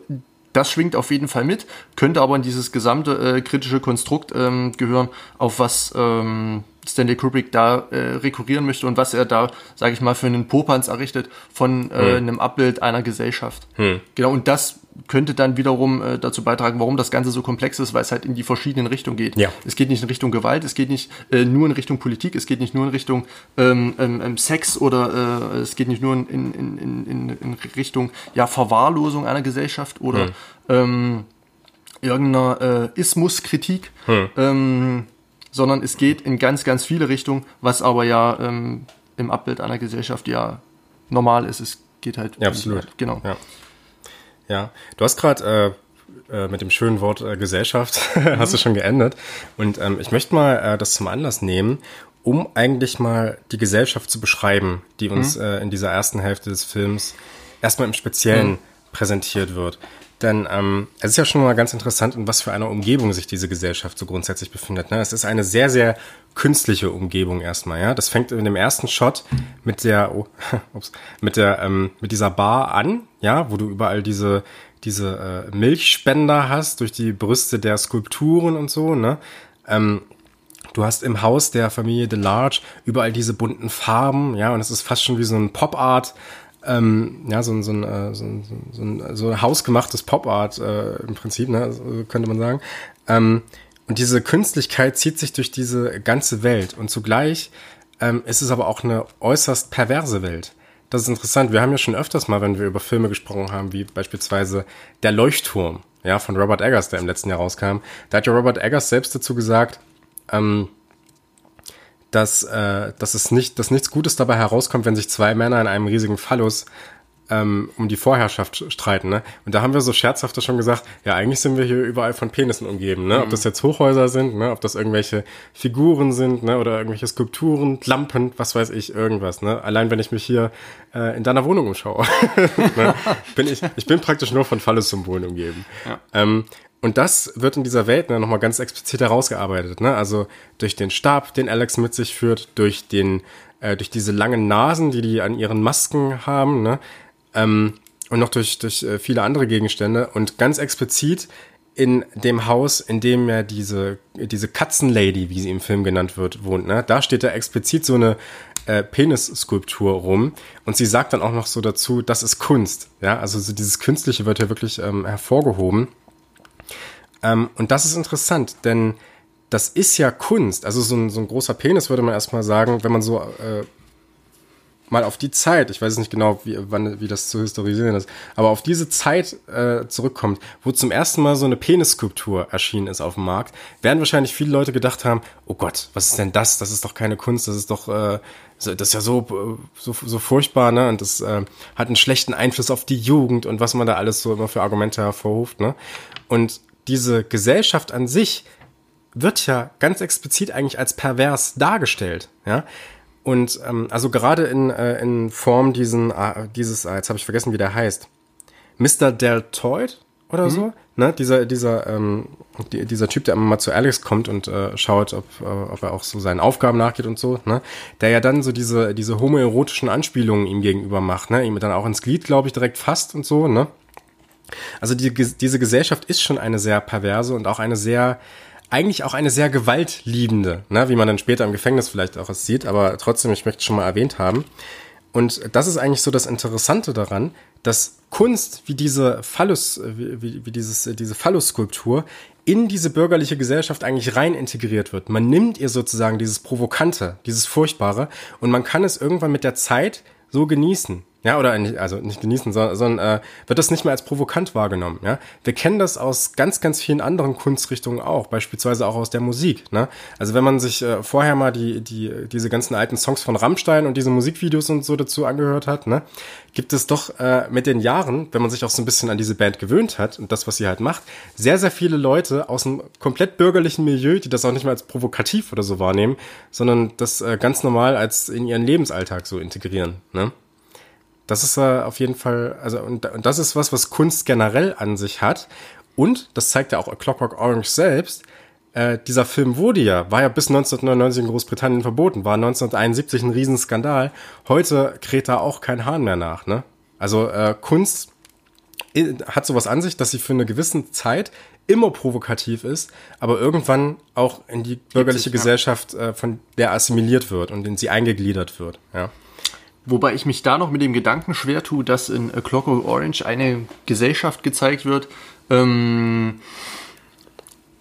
das schwingt auf jeden Fall mit, könnte aber in dieses gesamte äh, kritische Konstrukt ähm, gehören, auf was ähm, Stanley Kubrick da äh, rekurrieren möchte und was er da, sage ich mal, für einen Popanz errichtet von äh, einem Abbild einer Gesellschaft. Genau, und das könnte dann wiederum äh, dazu beitragen, warum das Ganze so komplex ist, weil es halt in die verschiedenen Richtungen geht. Ja. Es geht nicht in Richtung Gewalt, es geht nicht äh, nur in Richtung Politik, es geht nicht nur in Richtung ähm, ähm, ähm, Sex oder äh, es geht nicht nur in, in, in, in, in Richtung ja, Verwahrlosung einer Gesellschaft oder ähm, irgendeiner äh, Ismuskritik, ähm, sondern es geht in ganz, ganz viele Richtungen, was aber ja ähm, im Abbild einer Gesellschaft ja normal ist. Es geht halt. Ja, absolut. Genau. Ja, ja. du hast gerade äh, äh, mit dem schönen Wort äh, Gesellschaft hast du schon geendet. Und ähm, ich möchte mal äh, das zum Anlass nehmen, um eigentlich mal die Gesellschaft zu beschreiben, die uns äh, in dieser ersten Hälfte des Films erstmal im Speziellen präsentiert wird. Denn ähm, es ist ja schon mal ganz interessant, in was für einer Umgebung sich diese Gesellschaft so grundsätzlich befindet. Ne? Es ist eine sehr, sehr künstliche Umgebung erstmal. Ja, das fängt in dem ersten Shot mit der, oh, ups, mit der, ähm, mit dieser Bar an, ja, wo du überall diese diese äh, Milchspender hast durch die Brüste der Skulpturen und so. Ne, ähm, Du hast im Haus der Familie Delarge überall diese bunten Farben, ja, und es ist fast schon wie so ein Pop-Art ähm, ja, so, ein so, ein, äh, so, ein, so, ein, so ein hausgemachtes Pop-Art äh, im Prinzip, ne, könnte man sagen. Ähm, und diese Künstlichkeit zieht sich durch diese ganze Welt. Und zugleich ähm, ist es aber auch eine äußerst perverse Welt. Das ist interessant. Wir haben ja schon öfters mal, wenn wir über Filme gesprochen haben, wie beispielsweise Der Leuchtturm, ja, von Robert Eggers, der im letzten Jahr rauskam. Da hat ja Robert Eggers selbst dazu gesagt, ähm, dass, äh, dass es nicht, dass nichts Gutes dabei herauskommt, wenn sich zwei Männer in einem riesigen Phallus ähm, um die Vorherrschaft streiten. Ne? Und da haben wir so scherzhafter schon gesagt, ja, eigentlich sind wir hier überall von Penissen umgeben. Ne? Mhm. Ob das jetzt Hochhäuser sind, ne? ob das irgendwelche Figuren sind ne? oder irgendwelche Skulpturen, Lampen, was weiß ich, irgendwas. Ne? Allein wenn ich mich hier äh, in deiner Wohnung umschaue, ne? bin ich, ich bin praktisch nur von Phallus-Symbolen umgeben. Ja. Ähm, und das wird in dieser Welt ne, nochmal ganz explizit herausgearbeitet. Ne? Also durch den Stab, den Alex mit sich führt, durch den, äh, durch diese langen Nasen, die die an ihren Masken haben, ne? Ähm, und noch durch, durch äh, viele andere Gegenstände. Und ganz explizit in dem Haus, in dem ja diese, diese Katzenlady, wie sie im Film genannt wird, wohnt. Ne? Da steht da explizit so eine äh, Penisskulptur rum. Und sie sagt dann auch noch so dazu, das ist Kunst. Ja, also so dieses Künstliche wird ja wirklich ähm, hervorgehoben. Ähm, und das ist interessant, denn das ist ja Kunst. Also so ein, so ein großer Penis würde man erstmal sagen, wenn man so äh, mal auf die Zeit, ich weiß nicht genau, wie, wann, wie das zu historisieren ist, aber auf diese Zeit äh, zurückkommt, wo zum ersten Mal so eine Penisskulptur erschienen ist auf dem Markt, werden wahrscheinlich viele Leute gedacht haben, oh Gott, was ist denn das? Das ist doch keine Kunst, das ist doch, äh, das ist ja so, so, so furchtbar, ne? Und das äh, hat einen schlechten Einfluss auf die Jugend und was man da alles so immer für Argumente hervorruft, ne? Und diese Gesellschaft an sich wird ja ganz explizit eigentlich als pervers dargestellt, ja. Und ähm, also gerade in, äh, in Form diesen, äh, dieses, äh, jetzt habe ich vergessen, wie der heißt, Mr. Deltoid oder mhm. so, ne? Dieser, dieser, ähm, die, dieser Typ, der immer mal zu Alex kommt und äh, schaut, ob, äh, ob er auch so seinen Aufgaben nachgeht und so, ne? Der ja dann so diese, diese homoerotischen Anspielungen ihm gegenüber macht, ne? Ihm dann auch ins Glied, glaube ich, direkt fasst und so, ne? Also die, diese Gesellschaft ist schon eine sehr perverse und auch eine sehr, eigentlich auch eine sehr gewaltliebende, ne, wie man dann später im Gefängnis vielleicht auch es sieht, aber trotzdem, ich möchte schon mal erwähnt haben. Und das ist eigentlich so das Interessante daran, dass Kunst wie diese Phallus, wie, wie dieses, diese Phallus-Skulptur in diese bürgerliche Gesellschaft eigentlich rein integriert wird. Man nimmt ihr sozusagen dieses Provokante, dieses Furchtbare und man kann es irgendwann mit der Zeit so genießen. Ja, oder also nicht genießen, sondern, sondern äh, wird das nicht mehr als provokant wahrgenommen. Ja, wir kennen das aus ganz, ganz vielen anderen Kunstrichtungen auch, beispielsweise auch aus der Musik. Ne? Also wenn man sich äh, vorher mal die die diese ganzen alten Songs von Rammstein und diese Musikvideos und so dazu angehört hat, ne, gibt es doch äh, mit den Jahren, wenn man sich auch so ein bisschen an diese Band gewöhnt hat und das, was sie halt macht, sehr, sehr viele Leute aus einem komplett bürgerlichen Milieu, die das auch nicht mehr als provokativ oder so wahrnehmen, sondern das äh, ganz normal als in ihren Lebensalltag so integrieren. Ne? Das ist äh, auf jeden Fall, also und, und das ist was, was Kunst generell an sich hat. Und das zeigt ja auch A Clockwork Orange selbst. Äh, dieser Film wurde ja, war ja bis 1999 in Großbritannien verboten, war 1971 ein Riesenskandal. Heute kräht da auch kein Hahn mehr nach. Ne? Also äh, Kunst hat sowas an sich, dass sie für eine gewisse Zeit immer provokativ ist, aber irgendwann auch in die bürgerliche Gesellschaft äh, von der assimiliert wird und in sie eingegliedert wird. Ja. Wobei ich mich da noch mit dem Gedanken schwer tue, dass in A Clockwork Orange eine Gesellschaft gezeigt wird, ähm,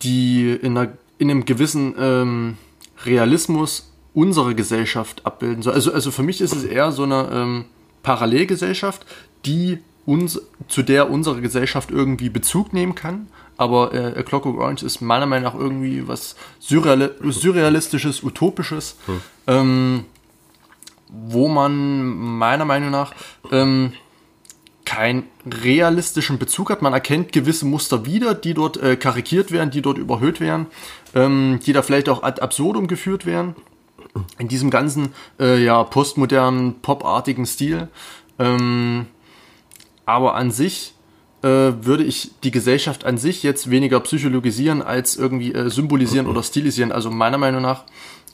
die in, einer, in einem gewissen ähm, Realismus unsere Gesellschaft abbilden soll. Also, also für mich ist es eher so eine ähm, Parallelgesellschaft, die uns, zu der unsere Gesellschaft irgendwie Bezug nehmen kann. Aber äh, A Clockwork Orange ist meiner Meinung nach irgendwie was Surreal Surrealistisches, Utopisches. Hm. Wo man meiner Meinung nach ähm, keinen realistischen Bezug hat. Man erkennt gewisse Muster wieder, die dort äh, karikiert werden, die dort überhöht werden, ähm, die da vielleicht auch ad absurdum geführt werden. In diesem ganzen äh, ja, postmodernen, popartigen Stil. Ähm, aber an sich äh, würde ich die Gesellschaft an sich jetzt weniger psychologisieren als irgendwie äh, symbolisieren oder stilisieren. Also meiner Meinung nach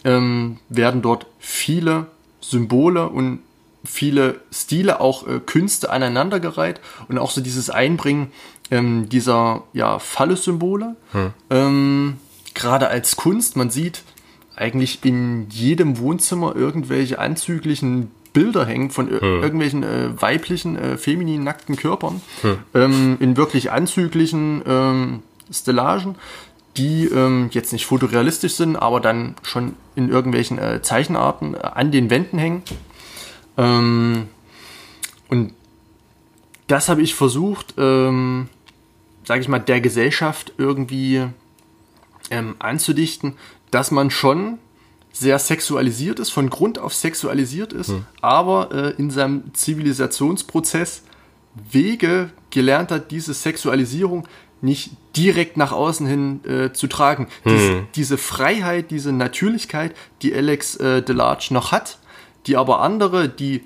ähm, werden dort viele Symbole und viele Stile, auch äh, Künste aneinandergereiht und auch so dieses Einbringen ähm, dieser ja, Phallus-Symbole. Hm. Ähm, Gerade als Kunst, man sieht eigentlich in jedem Wohnzimmer irgendwelche anzüglichen Bilder hängen von hm. irgendwelchen äh, weiblichen, äh, femininen, nackten Körpern hm. ähm, in wirklich anzüglichen ähm, Stellagen, die ähm, jetzt nicht fotorealistisch sind, aber dann schon in irgendwelchen äh, Zeichenarten äh, an den Wänden hängen. Ähm, und das habe ich versucht, ähm, sage ich mal, der Gesellschaft irgendwie ähm, anzudichten, dass man schon sehr sexualisiert ist, von Grund auf sexualisiert ist, hm. aber äh, in seinem Zivilisationsprozess Wege gelernt hat, diese Sexualisierung nicht direkt nach außen hin äh, zu tragen. Hm. Diese, diese, Freiheit, diese Natürlichkeit, die Alex äh, Delarge noch hat, die aber andere, die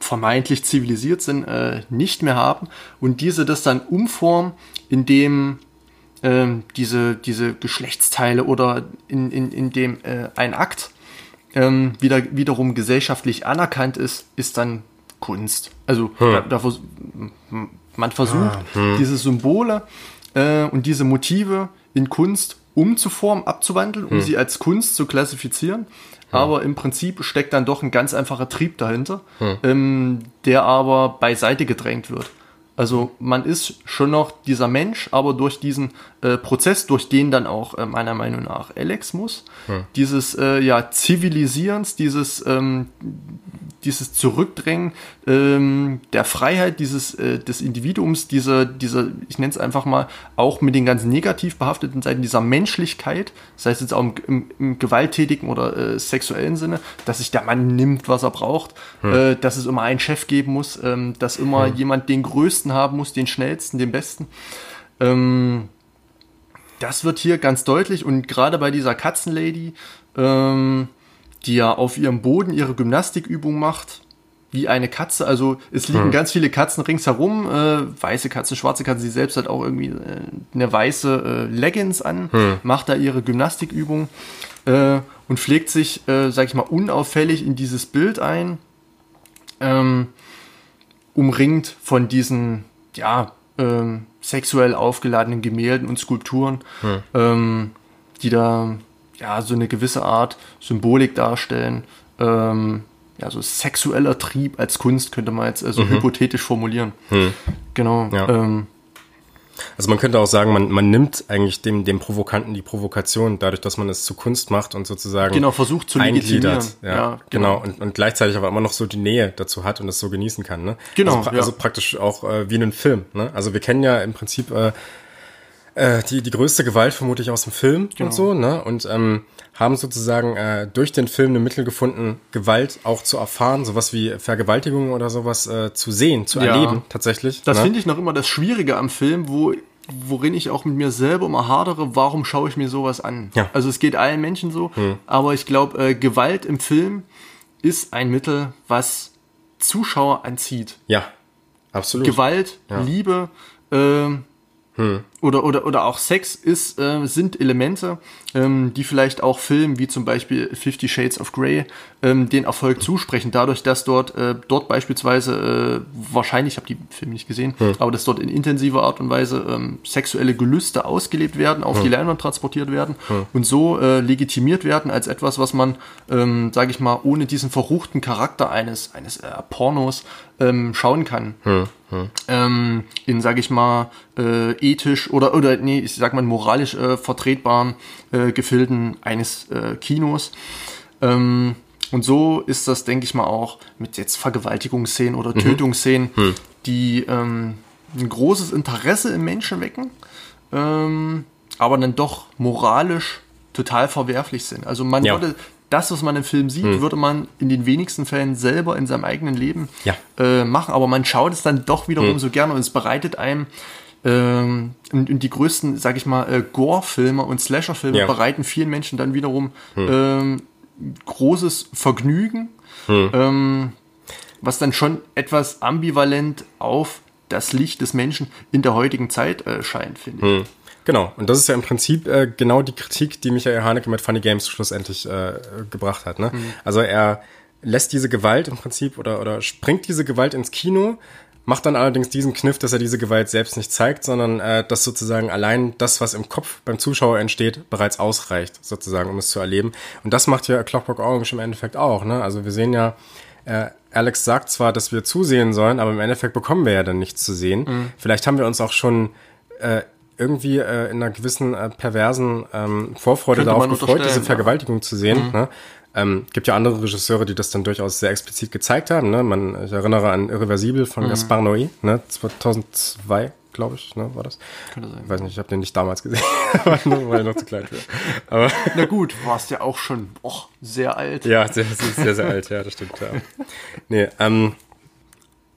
vermeintlich zivilisiert sind, äh, nicht mehr haben und diese das dann umformen, indem ähm, diese, diese Geschlechtsteile oder in, in, in dem äh, ein Akt ähm, wieder, wiederum gesellschaftlich anerkannt ist, ist dann Kunst. Also hm. da, da, man versucht, ah, hm. diese Symbole äh, und diese Motive in Kunst umzuformen, abzuwandeln, um hm. sie als Kunst zu klassifizieren. Aber im Prinzip steckt dann doch ein ganz einfacher Trieb dahinter, hm. ähm, der aber beiseite gedrängt wird. Also man ist schon noch dieser Mensch, aber durch diesen äh, Prozess, durch den dann auch äh, meiner Meinung nach Alex muss, hm. dieses äh, ja Zivilisierens, dieses ähm, dieses Zurückdrängen ähm, der Freiheit dieses äh, des Individuums, dieser dieser ich nenne es einfach mal auch mit den ganzen negativ behafteten Seiten dieser Menschlichkeit, sei es jetzt auch im, im, im gewalttätigen oder äh, sexuellen Sinne, dass sich der Mann nimmt, was er braucht, hm. dass es immer einen Chef geben muss, ähm, dass immer hm. jemand den größten haben muss, den schnellsten, den besten. Ähm, das wird hier ganz deutlich und gerade bei dieser Katzenlady, ähm, die ja auf ihrem Boden ihre Gymnastikübung macht, wie eine Katze. Also es liegen hm. ganz viele Katzen ringsherum, äh, weiße Katze, schwarze Katze. Sie selbst hat auch irgendwie äh, eine weiße äh, Leggings an, hm. macht da ihre Gymnastikübung äh, und pflegt sich, äh, sag ich mal, unauffällig in dieses Bild ein, ähm, umringt von diesen, ja, ähm, sexuell aufgeladenen Gemälden und Skulpturen, hm. ähm, die da ja so eine gewisse Art Symbolik darstellen. Ähm, ja, so sexueller Trieb als Kunst könnte man jetzt also mhm. hypothetisch formulieren. Hm. Genau. Ja. Ähm, also man könnte auch sagen, man, man nimmt eigentlich dem, dem Provokanten die Provokation, dadurch, dass man es zu Kunst macht und sozusagen genau, versucht zu legitimieren. Ja, ja genau. genau. Und, und gleichzeitig aber immer noch so die Nähe dazu hat und es so genießen kann. Ne? Genau. Also, pra ja. also praktisch auch äh, wie in einem Film. Ne? Also wir kennen ja im Prinzip äh, äh, die, die größte Gewalt vermutlich aus dem Film genau. und so, ne? Und ähm, haben sozusagen äh, durch den Film ein Mittel gefunden, Gewalt auch zu erfahren, sowas wie Vergewaltigung oder sowas äh, zu sehen, zu ja. erleben tatsächlich. Das ne? finde ich noch immer das Schwierige am Film, wo worin ich auch mit mir selber immer hadere, warum schaue ich mir sowas an? Ja. Also es geht allen Menschen so, hm. aber ich glaube, äh, Gewalt im Film ist ein Mittel, was Zuschauer anzieht. Ja, absolut. Gewalt, ja. Liebe, äh, hm. Oder, oder, oder auch Sex ist, äh, sind Elemente, ähm, die vielleicht auch Filmen wie zum Beispiel Fifty Shades of Grey ähm, den Erfolg zusprechen. Dadurch, dass dort, äh, dort beispielsweise, äh, wahrscheinlich, ich habe die Filme nicht gesehen, hm. aber dass dort in intensiver Art und Weise ähm, sexuelle Gelüste ausgelebt werden, auf hm. die Leinwand transportiert werden hm. und so äh, legitimiert werden als etwas, was man, ähm, sage ich mal, ohne diesen verruchten Charakter eines, eines äh, Pornos ähm, schauen kann. Hm. Hm. Ähm, in, sage ich mal, äh, ethisch oder, oder nee, ich sag mal moralisch äh, vertretbaren äh, Gefilden eines äh, Kinos. Ähm, und so ist das, denke ich mal, auch mit jetzt Vergewaltigungsszenen oder mhm. Tötungsszenen, hm. die ähm, ein großes Interesse im Menschen wecken, ähm, aber dann doch moralisch total verwerflich sind. Also man ja. würde das, was man im Film sieht, hm. würde man in den wenigsten Fällen selber in seinem eigenen Leben ja. äh, machen, aber man schaut es dann doch wiederum hm. so gerne und es bereitet einem ähm, und, und, die größten, sag ich mal, äh, Gore-Filme und Slasher-Filme ja. bereiten vielen Menschen dann wiederum hm. ähm, großes Vergnügen, hm. ähm, was dann schon etwas ambivalent auf das Licht des Menschen in der heutigen Zeit äh, scheint, finde ich. Hm. Genau, und das ist ja im Prinzip äh, genau die Kritik, die Michael Haneke mit Funny Games schlussendlich äh, gebracht hat. Ne? Mhm. Also er lässt diese Gewalt im Prinzip oder, oder springt diese Gewalt ins Kino, macht dann allerdings diesen Kniff, dass er diese Gewalt selbst nicht zeigt, sondern äh, dass sozusagen allein das, was im Kopf beim Zuschauer entsteht, bereits ausreicht, sozusagen, um es zu erleben. Und das macht ja Clockwork Orange im Endeffekt auch. Ne? Also wir sehen ja, äh, Alex sagt zwar, dass wir zusehen sollen, aber im Endeffekt bekommen wir ja dann nichts zu sehen. Mhm. Vielleicht haben wir uns auch schon äh, irgendwie äh, in einer gewissen äh, perversen ähm, Vorfreude Könnte darauf gefreut, diese Vergewaltigung ja. zu sehen. Mhm. Ne? Ähm, gibt ja andere Regisseure, die das dann durchaus sehr explizit gezeigt haben. Ne? Man, ich erinnere an Irreversibel von mhm. Gaspar Noé, ne? 2002, glaube ich, ne, war das? Könnte sein. Ich weiß nicht, ich habe den nicht damals gesehen, weil ich noch zu klein. Aber Na gut, warst ja auch schon oh, sehr alt. Ja, sehr, sehr, sehr, sehr alt, ja, das stimmt. Ja. Nee, ähm,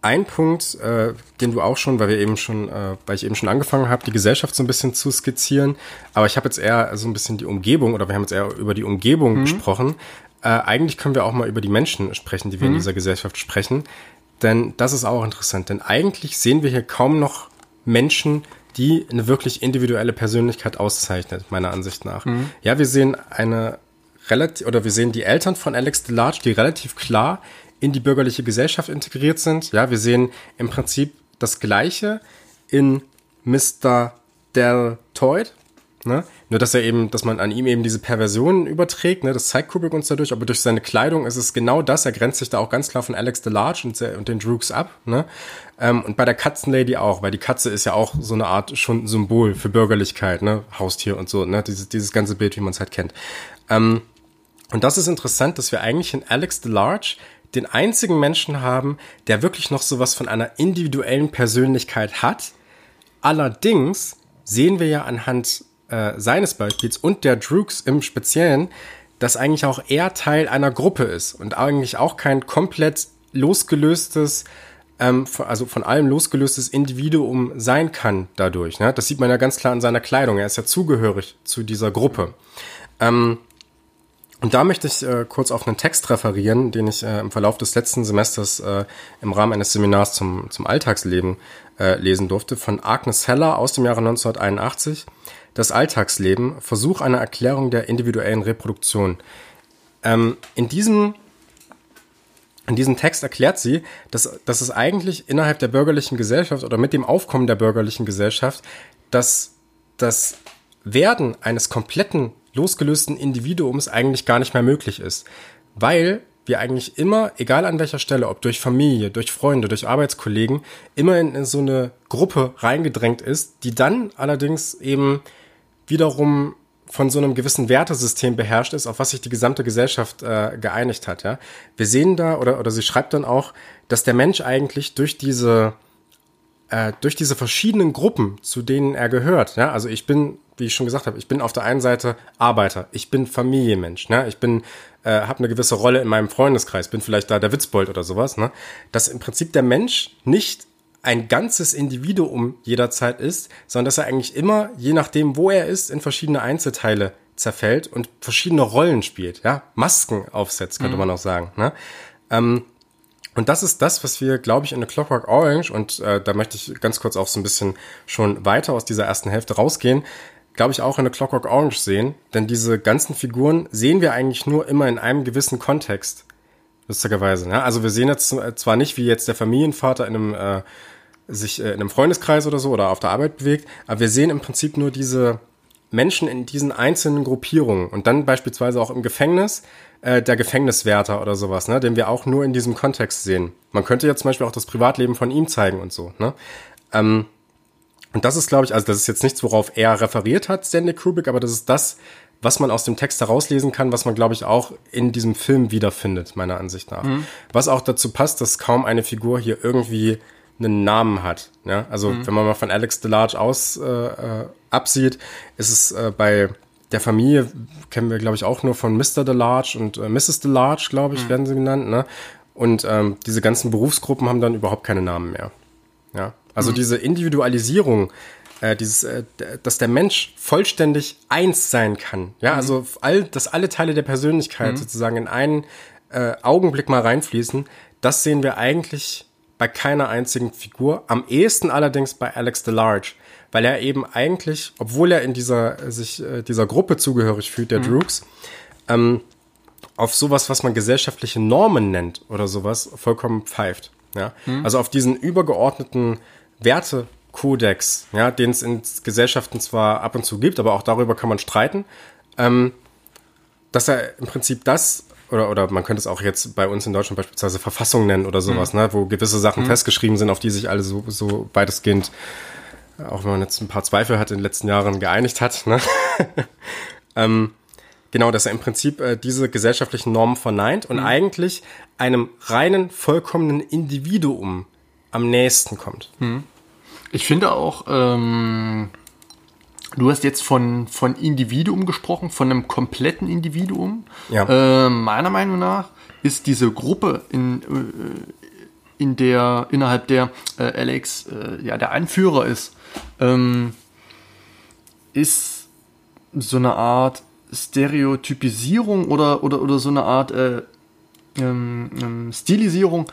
ein Punkt, äh, den du auch schon, weil wir eben schon, äh, weil ich eben schon angefangen habe, die Gesellschaft so ein bisschen zu skizzieren, aber ich habe jetzt eher so ein bisschen die Umgebung oder wir haben jetzt eher über die Umgebung mhm. gesprochen. Äh, eigentlich können wir auch mal über die Menschen sprechen, die wir mhm. in dieser Gesellschaft sprechen, denn das ist auch interessant, denn eigentlich sehen wir hier kaum noch Menschen, die eine wirklich individuelle Persönlichkeit auszeichnet, meiner Ansicht nach. Mhm. Ja, wir sehen eine relativ, oder wir sehen die Eltern von Alex DeLarge, die relativ klar in die bürgerliche Gesellschaft integriert sind. Ja, wir sehen im Prinzip das Gleiche in Mr. Deltoid. Ne? Nur, dass er eben, dass man an ihm eben diese Perversionen überträgt, ne? das zeigt Kubrick uns dadurch, aber durch seine Kleidung ist es genau das, er grenzt sich da auch ganz klar von Alex DeLarge und, und den Droogs ab, ne? Ähm, und bei der Katzenlady auch, weil die Katze ist ja auch so eine Art schon Symbol für Bürgerlichkeit, ne? Haustier und so, ne? Dieses, dieses ganze Bild, wie man es halt kennt. Ähm, und das ist interessant, dass wir eigentlich in Alex DeLarge den einzigen Menschen haben, der wirklich noch sowas von einer individuellen Persönlichkeit hat. Allerdings sehen wir ja anhand äh, seines Beispiels und der Droogs im Speziellen, dass eigentlich auch er Teil einer Gruppe ist und eigentlich auch kein komplett losgelöstes, ähm, also von allem losgelöstes Individuum sein kann dadurch. Ne? Das sieht man ja ganz klar an seiner Kleidung. Er ist ja zugehörig zu dieser Gruppe. Ähm, und da möchte ich äh, kurz auf einen Text referieren, den ich äh, im Verlauf des letzten Semesters äh, im Rahmen eines Seminars zum, zum Alltagsleben äh, lesen durfte, von Agnes Heller aus dem Jahre 1981. Das Alltagsleben, Versuch einer Erklärung der individuellen Reproduktion. Ähm, in diesem in diesem Text erklärt sie, dass, dass es eigentlich innerhalb der bürgerlichen Gesellschaft oder mit dem Aufkommen der bürgerlichen Gesellschaft, dass das Werden eines kompletten losgelösten Individuums eigentlich gar nicht mehr möglich ist. Weil wir eigentlich immer, egal an welcher Stelle, ob durch Familie, durch Freunde, durch Arbeitskollegen, immer in, so eine Gruppe reingedrängt ist, die dann allerdings eben wiederum von so einem gewissen Wertesystem beherrscht ist, auf was sich die gesamte Gesellschaft äh, geeinigt hat. Ja, wir sehen da oder oder sie schreibt dann auch, dass der Mensch eigentlich durch diese äh, durch diese verschiedenen Gruppen, zu denen er gehört, ja, also ich bin, wie ich schon gesagt habe, ich bin auf der einen Seite Arbeiter, ich bin Familienmensch, ne, ich bin, äh, habe eine gewisse Rolle in meinem Freundeskreis, bin vielleicht da der Witzbold oder sowas, ne, dass im Prinzip der Mensch nicht ein ganzes Individuum jederzeit ist, sondern dass er eigentlich immer, je nachdem, wo er ist, in verschiedene Einzelteile zerfällt und verschiedene Rollen spielt, ja, Masken aufsetzt, könnte mhm. man auch sagen, ne. Ähm, und das ist das, was wir, glaube ich, in The Clockwork Orange, und äh, da möchte ich ganz kurz auch so ein bisschen schon weiter aus dieser ersten Hälfte rausgehen, glaube ich, auch in The Clockwork Orange sehen. Denn diese ganzen Figuren sehen wir eigentlich nur immer in einem gewissen Kontext. Lustigerweise. Ne? Also wir sehen jetzt zwar nicht, wie jetzt der Familienvater in einem äh, sich äh, in einem Freundeskreis oder so oder auf der Arbeit bewegt, aber wir sehen im Prinzip nur diese Menschen in diesen einzelnen Gruppierungen und dann beispielsweise auch im Gefängnis äh, der Gefängniswärter oder sowas, ne, den wir auch nur in diesem Kontext sehen. Man könnte ja zum Beispiel auch das Privatleben von ihm zeigen und so. Ne? Ähm, und das ist, glaube ich, also das ist jetzt nichts, worauf er referiert hat, Stanley Kubrick, aber das ist das, was man aus dem Text herauslesen kann, was man, glaube ich, auch in diesem Film wiederfindet, meiner Ansicht nach. Mhm. Was auch dazu passt, dass kaum eine Figur hier irgendwie einen Namen hat. Ja? Also mhm. wenn man mal von Alex DeLarge aus äh, äh, absieht, ist es äh, bei der Familie kennen wir, glaube ich, auch nur von Mr. DeLarge und äh, Mrs. DeLarge, glaube ich, mhm. werden sie genannt. Ne? Und ähm, diese ganzen Berufsgruppen haben dann überhaupt keine Namen mehr. Ja, also mhm. diese Individualisierung, äh, dieses, äh, dass der Mensch vollständig eins sein kann. Ja, mhm. also all, dass alle Teile der Persönlichkeit mhm. sozusagen in einen äh, Augenblick mal reinfließen, das sehen wir eigentlich bei keiner einzigen Figur. Am ehesten allerdings bei Alex DeLarge, weil er eben eigentlich, obwohl er in dieser sich äh, dieser Gruppe zugehörig fühlt, der mhm. Droogs, ähm, auf sowas, was man gesellschaftliche Normen nennt oder sowas, vollkommen pfeift. Ja? Mhm. Also auf diesen übergeordneten Wertekodex, ja, den es in Gesellschaften zwar ab und zu gibt, aber auch darüber kann man streiten, ähm, dass er im Prinzip das oder, oder man könnte es auch jetzt bei uns in Deutschland beispielsweise Verfassung nennen oder sowas, mhm. ne, wo gewisse Sachen mhm. festgeschrieben sind, auf die sich alle so, so weitestgehend, auch wenn man jetzt ein paar Zweifel hat, in den letzten Jahren geeinigt hat. Ne? ähm, genau, dass er im Prinzip äh, diese gesellschaftlichen Normen verneint und mhm. eigentlich einem reinen, vollkommenen Individuum am nächsten kommt. Mhm. Ich finde auch, ähm, Du hast jetzt von, von Individuum gesprochen, von einem kompletten Individuum. Ja. Äh, meiner Meinung nach ist diese Gruppe, in, äh, in der, innerhalb der äh, Alex äh, ja, der Anführer ist, ähm, ist so eine Art Stereotypisierung oder, oder, oder so eine Art äh, ähm, ähm, Stilisierung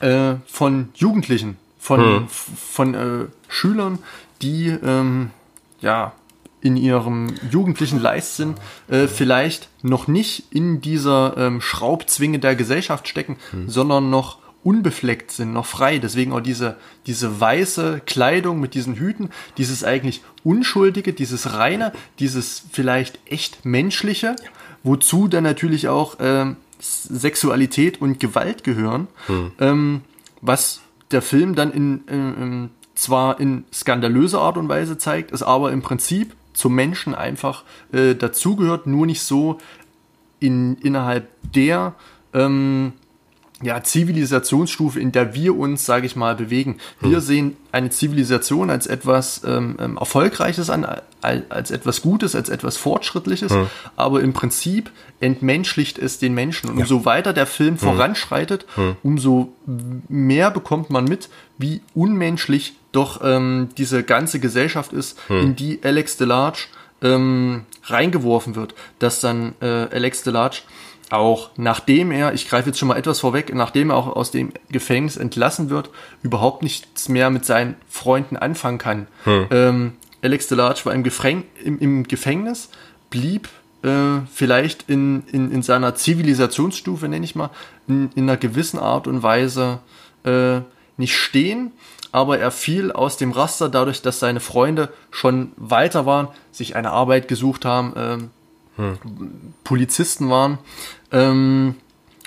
äh, von Jugendlichen, von, hm. von äh, Schülern, die ähm, ja in ihrem jugendlichen Leichtsinn äh, vielleicht noch nicht in dieser ähm, Schraubzwinge der Gesellschaft stecken, hm. sondern noch unbefleckt sind, noch frei. Deswegen auch diese, diese weiße Kleidung mit diesen Hüten, dieses eigentlich Unschuldige, dieses Reine, dieses vielleicht echt Menschliche, wozu dann natürlich auch ähm, Sexualität und Gewalt gehören, hm. ähm, was der Film dann in, in, zwar in skandalöser Art und Weise zeigt, es aber im Prinzip zum Menschen einfach äh, dazugehört, nur nicht so in, innerhalb der ähm, ja, Zivilisationsstufe, in der wir uns, sage ich mal, bewegen. Wir hm. sehen eine Zivilisation als etwas ähm, ähm Erfolgreiches an, als, etwas Gutes, als etwas Fortschrittliches, hm. aber im Prinzip entmenschlicht es den Menschen. Und ja. umso weiter der Film hm. voranschreitet, hm. umso mehr bekommt man mit, wie unmenschlich doch ähm, diese ganze Gesellschaft ist, hm. in die Alex DeLarge ähm, reingeworfen wird. Dass dann äh, Alex DeLarge auch nachdem er, ich greife jetzt schon mal etwas vorweg, nachdem er auch aus dem Gefängnis entlassen wird, überhaupt nichts mehr mit seinen Freunden anfangen kann. Hm. Ähm, Alex DeLarge war im, Gefäng im, im Gefängnis, blieb äh, vielleicht in, in, in seiner Zivilisationsstufe, nenne ich mal, in, in einer gewissen Art und Weise äh, nicht stehen, aber er fiel aus dem Raster dadurch, dass seine Freunde schon weiter waren, sich eine Arbeit gesucht haben, ähm, hm. Polizisten waren ähm,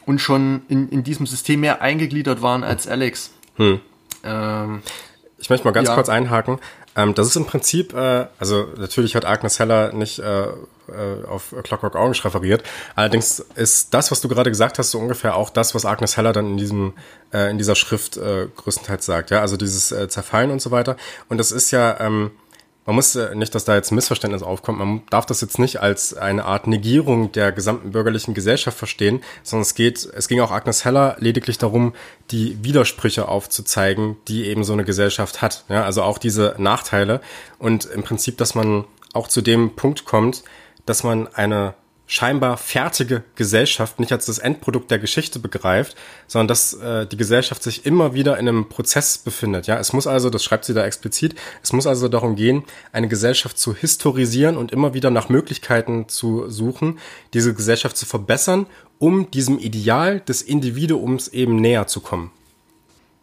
und schon in, in diesem System mehr eingegliedert waren als Alex. Hm. Ähm, ich möchte mal ganz ja. kurz einhaken. Ähm, das ist im Prinzip, äh, also natürlich hat Agnes Heller nicht äh, äh, auf Clockwork Orange referiert. Allerdings ist das, was du gerade gesagt hast, so ungefähr auch das, was Agnes Heller dann in diesem äh, in dieser Schrift äh, größtenteils sagt. Ja, also dieses äh, Zerfallen und so weiter. Und das ist ja ähm, man muss äh, nicht, dass da jetzt ein Missverständnis aufkommt, man darf das jetzt nicht als eine Art Negierung der gesamten bürgerlichen Gesellschaft verstehen, sondern es geht, es ging auch Agnes Heller lediglich darum, die Widersprüche aufzuzeigen, die eben so eine Gesellschaft hat. Ja, also auch diese Nachteile und im Prinzip, dass man auch zu dem Punkt kommt, dass man eine scheinbar fertige Gesellschaft nicht als das Endprodukt der Geschichte begreift, sondern dass äh, die Gesellschaft sich immer wieder in einem Prozess befindet. Ja, es muss also, das schreibt sie da explizit, es muss also darum gehen, eine Gesellschaft zu historisieren und immer wieder nach Möglichkeiten zu suchen, diese Gesellschaft zu verbessern, um diesem Ideal des Individuums eben näher zu kommen.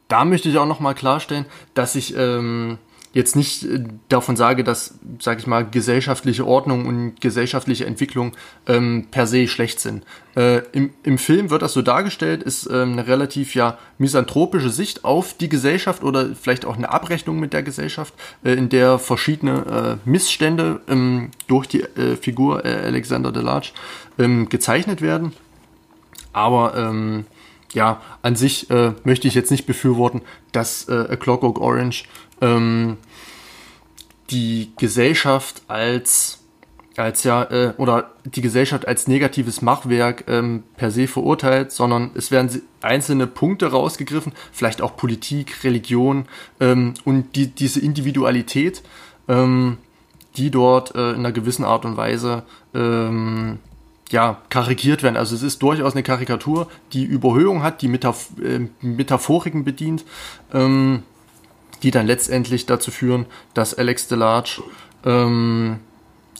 Da möchte ich auch noch mal klarstellen, dass ich ähm, jetzt nicht äh, davon sage, dass, sage ich mal, gesellschaftliche Ordnung und gesellschaftliche Entwicklung ähm, per se schlecht sind. Äh, im, Im Film wird das so dargestellt, ist ähm, eine relativ ja misanthropische Sicht auf die Gesellschaft oder vielleicht auch eine Abrechnung mit der Gesellschaft, äh, in der verschiedene äh, Missstände ähm, durch die äh, Figur äh, Alexander Delarge ähm, gezeichnet werden. Aber ähm, ja, an sich möchte ich jetzt nicht befürworten, dass A Clockwork Orange ähm, die Gesellschaft als als ja äh, oder die Gesellschaft als negatives Machwerk ähm, per se verurteilt, sondern es werden einzelne Punkte rausgegriffen, vielleicht auch Politik, Religion ähm, und die, diese Individualität, ähm, die dort äh, in einer gewissen Art und Weise ähm, ja, karikiert werden. Also es ist durchaus eine Karikatur, die Überhöhung hat, die Metaph äh, Metaphoriken bedient, ähm, die dann letztendlich dazu führen, dass Alex Delarge ähm,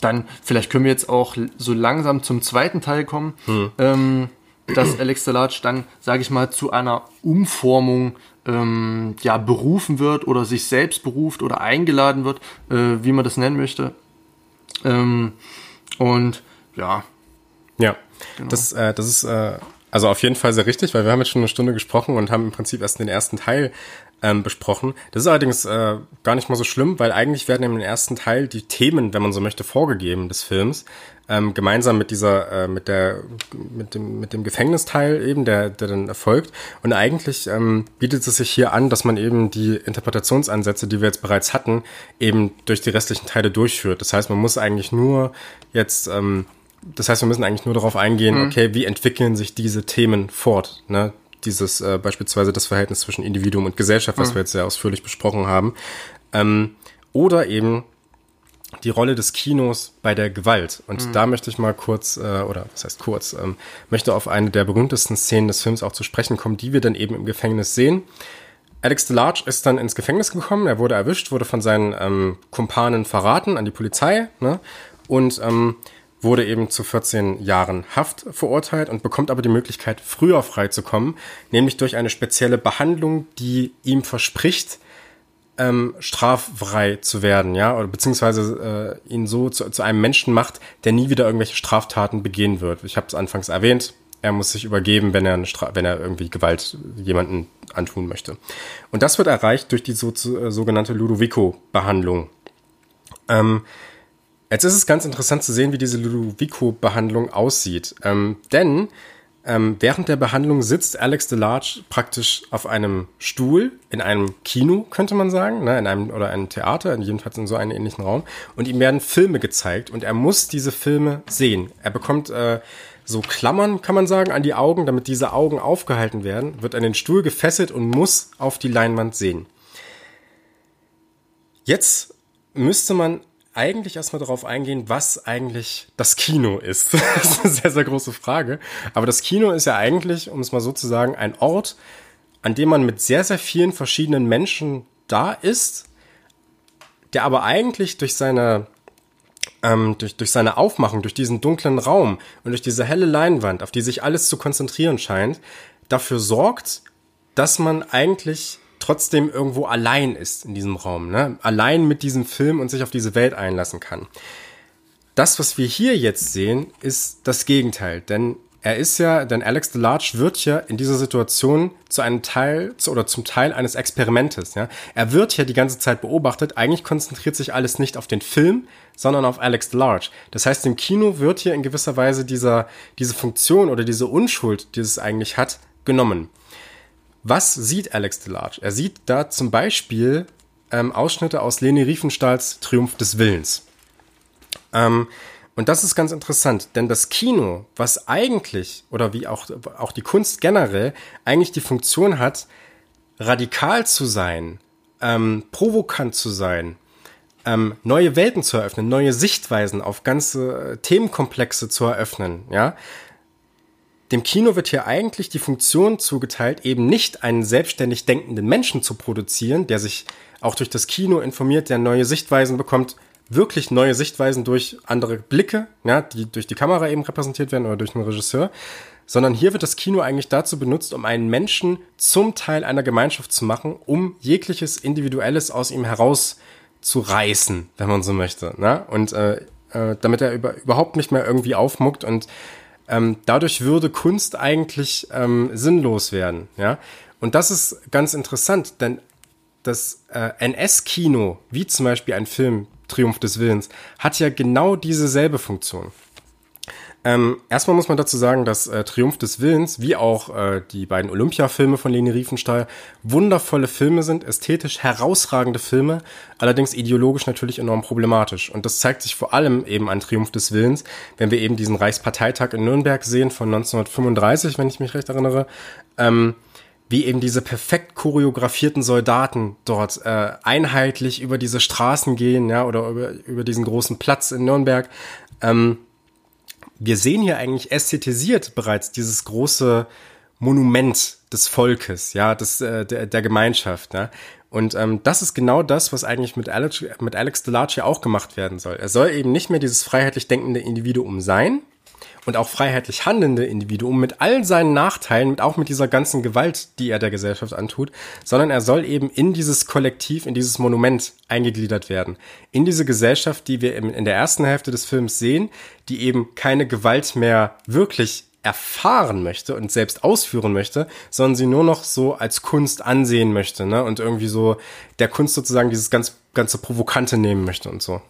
dann, vielleicht können wir jetzt auch so langsam zum zweiten Teil kommen, hm. ähm, dass Alex Delarge dann, sage ich mal, zu einer Umformung ähm, ja, berufen wird oder sich selbst beruft oder eingeladen wird, äh, wie man das nennen möchte. Ähm, und ja. Ja, genau. das, äh, das ist äh, also auf jeden Fall sehr richtig, weil wir haben jetzt schon eine Stunde gesprochen und haben im Prinzip erst den ersten Teil ähm, besprochen. Das ist allerdings äh, gar nicht mal so schlimm, weil eigentlich werden im ersten Teil die Themen, wenn man so möchte, vorgegeben des Films, ähm, gemeinsam mit dieser, äh, mit der, mit dem, mit dem Gefängnisteil eben, der, der dann erfolgt. Und eigentlich ähm, bietet es sich hier an, dass man eben die Interpretationsansätze, die wir jetzt bereits hatten, eben durch die restlichen Teile durchführt. Das heißt, man muss eigentlich nur jetzt ähm, das heißt, wir müssen eigentlich nur darauf eingehen, mhm. okay, wie entwickeln sich diese Themen fort? Ne? Dieses äh, beispielsweise das Verhältnis zwischen Individuum und Gesellschaft, was mhm. wir jetzt sehr ausführlich besprochen haben, ähm, oder eben die Rolle des Kinos bei der Gewalt. Und mhm. da möchte ich mal kurz, äh, oder was heißt kurz, ähm, möchte auf eine der berühmtesten Szenen des Films auch zu sprechen kommen, die wir dann eben im Gefängnis sehen. Alex DeLarge ist dann ins Gefängnis gekommen, er wurde erwischt, wurde von seinen ähm, Kumpanen verraten an die Polizei ne? und ähm, wurde eben zu 14 Jahren Haft verurteilt und bekommt aber die Möglichkeit, früher freizukommen, nämlich durch eine spezielle Behandlung, die ihm verspricht, ähm, straffrei zu werden, ja, oder beziehungsweise äh, ihn so zu, zu einem Menschen macht, der nie wieder irgendwelche Straftaten begehen wird. Ich habe es anfangs erwähnt, er muss sich übergeben, wenn er, wenn er irgendwie Gewalt jemanden antun möchte. Und das wird erreicht durch die so, sogenannte Ludovico-Behandlung. Ähm, Jetzt ist es ganz interessant zu sehen, wie diese Ludovico-Behandlung aussieht. Ähm, denn ähm, während der Behandlung sitzt Alex DeLarge praktisch auf einem Stuhl in einem Kino, könnte man sagen, ne, in einem oder einem Theater, jedenfalls in so einem ähnlichen Raum. Und ihm werden Filme gezeigt und er muss diese Filme sehen. Er bekommt äh, so Klammern, kann man sagen, an die Augen, damit diese Augen aufgehalten werden, wird an den Stuhl gefesselt und muss auf die Leinwand sehen. Jetzt müsste man eigentlich erstmal darauf eingehen, was eigentlich das Kino ist. das ist eine sehr, sehr große Frage. Aber das Kino ist ja eigentlich, um es mal so zu sagen, ein Ort, an dem man mit sehr, sehr vielen verschiedenen Menschen da ist, der aber eigentlich durch seine, ähm, durch, durch seine Aufmachung, durch diesen dunklen Raum und durch diese helle Leinwand, auf die sich alles zu konzentrieren scheint, dafür sorgt, dass man eigentlich trotzdem irgendwo allein ist in diesem Raum, ne? allein mit diesem Film und sich auf diese Welt einlassen kann. Das, was wir hier jetzt sehen, ist das Gegenteil, denn er ist ja, denn Alex DeLarge wird ja in dieser Situation zu einem Teil zu, oder zum Teil eines Experimentes. Ja? Er wird ja die ganze Zeit beobachtet. Eigentlich konzentriert sich alles nicht auf den Film, sondern auf Alex DeLarge. Das heißt, im Kino wird hier in gewisser Weise dieser, diese Funktion oder diese Unschuld, die es eigentlich hat, genommen. Was sieht Alex DeLarge? Er sieht da zum Beispiel ähm, Ausschnitte aus Leni Riefenstahls Triumph des Willens. Ähm, und das ist ganz interessant, denn das Kino, was eigentlich, oder wie auch, auch die Kunst generell, eigentlich die Funktion hat, radikal zu sein, ähm, provokant zu sein, ähm, neue Welten zu eröffnen, neue Sichtweisen auf ganze äh, Themenkomplexe zu eröffnen, ja, dem Kino wird hier eigentlich die Funktion zugeteilt, eben nicht einen selbstständig denkenden Menschen zu produzieren, der sich auch durch das Kino informiert, der neue Sichtweisen bekommt, wirklich neue Sichtweisen durch andere Blicke, ja, die durch die Kamera eben repräsentiert werden oder durch einen Regisseur, sondern hier wird das Kino eigentlich dazu benutzt, um einen Menschen zum Teil einer Gemeinschaft zu machen, um jegliches Individuelles aus ihm herauszureißen, wenn man so möchte. Ne? Und äh, äh, damit er über, überhaupt nicht mehr irgendwie aufmuckt und ähm, dadurch würde Kunst eigentlich ähm, sinnlos werden. Ja? Und das ist ganz interessant, denn das äh, NS-Kino, wie zum Beispiel ein Film Triumph des Willens, hat ja genau diese selbe Funktion. Ähm, erstmal muss man dazu sagen, dass äh, Triumph des Willens, wie auch äh, die beiden Olympia-Filme von Leni Riefenstahl, wundervolle Filme sind, ästhetisch herausragende Filme, allerdings ideologisch natürlich enorm problematisch. Und das zeigt sich vor allem eben an Triumph des Willens, wenn wir eben diesen Reichsparteitag in Nürnberg sehen von 1935, wenn ich mich recht erinnere. Ähm, wie eben diese perfekt choreografierten Soldaten dort äh, einheitlich über diese Straßen gehen, ja, oder über, über diesen großen Platz in Nürnberg. Ähm, wir sehen hier eigentlich ästhetisiert bereits dieses große Monument des Volkes, ja, des, äh, der, der Gemeinschaft. Ja? Und ähm, das ist genau das, was eigentlich mit Alex, mit Alex Delarge auch gemacht werden soll. Er soll eben nicht mehr dieses freiheitlich denkende Individuum sein, und auch freiheitlich handelnde Individuum mit all seinen Nachteilen, auch mit dieser ganzen Gewalt, die er der Gesellschaft antut, sondern er soll eben in dieses Kollektiv, in dieses Monument eingegliedert werden. In diese Gesellschaft, die wir in der ersten Hälfte des Films sehen, die eben keine Gewalt mehr wirklich erfahren möchte und selbst ausführen möchte, sondern sie nur noch so als Kunst ansehen möchte, ne? Und irgendwie so der Kunst sozusagen dieses ganz ganze Provokante nehmen möchte und so.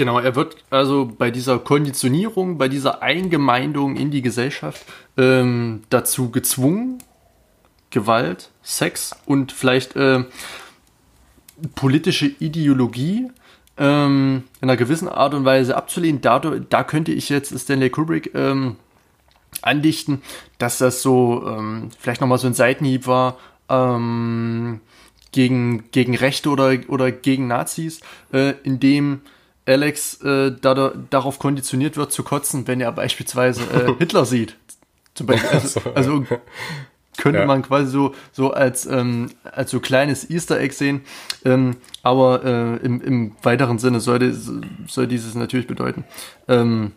Genau, er wird also bei dieser Konditionierung, bei dieser Eingemeindung in die Gesellschaft ähm, dazu gezwungen, Gewalt, Sex und vielleicht äh, politische Ideologie ähm, in einer gewissen Art und Weise abzulehnen. Dadurch, da könnte ich jetzt Stanley Kubrick ähm, andichten, dass das so ähm, vielleicht nochmal so ein Seitenhieb war ähm, gegen, gegen Rechte oder, oder gegen Nazis, äh, in dem Alex äh, da, darauf konditioniert wird zu kotzen, wenn er beispielsweise äh, Hitler sieht. Beispiel, also, also könnte ja. man quasi so, so als, ähm, als so kleines Easter Egg sehen. Ähm, aber äh, im, im weiteren Sinne sollte, soll dieses natürlich bedeuten, ähm,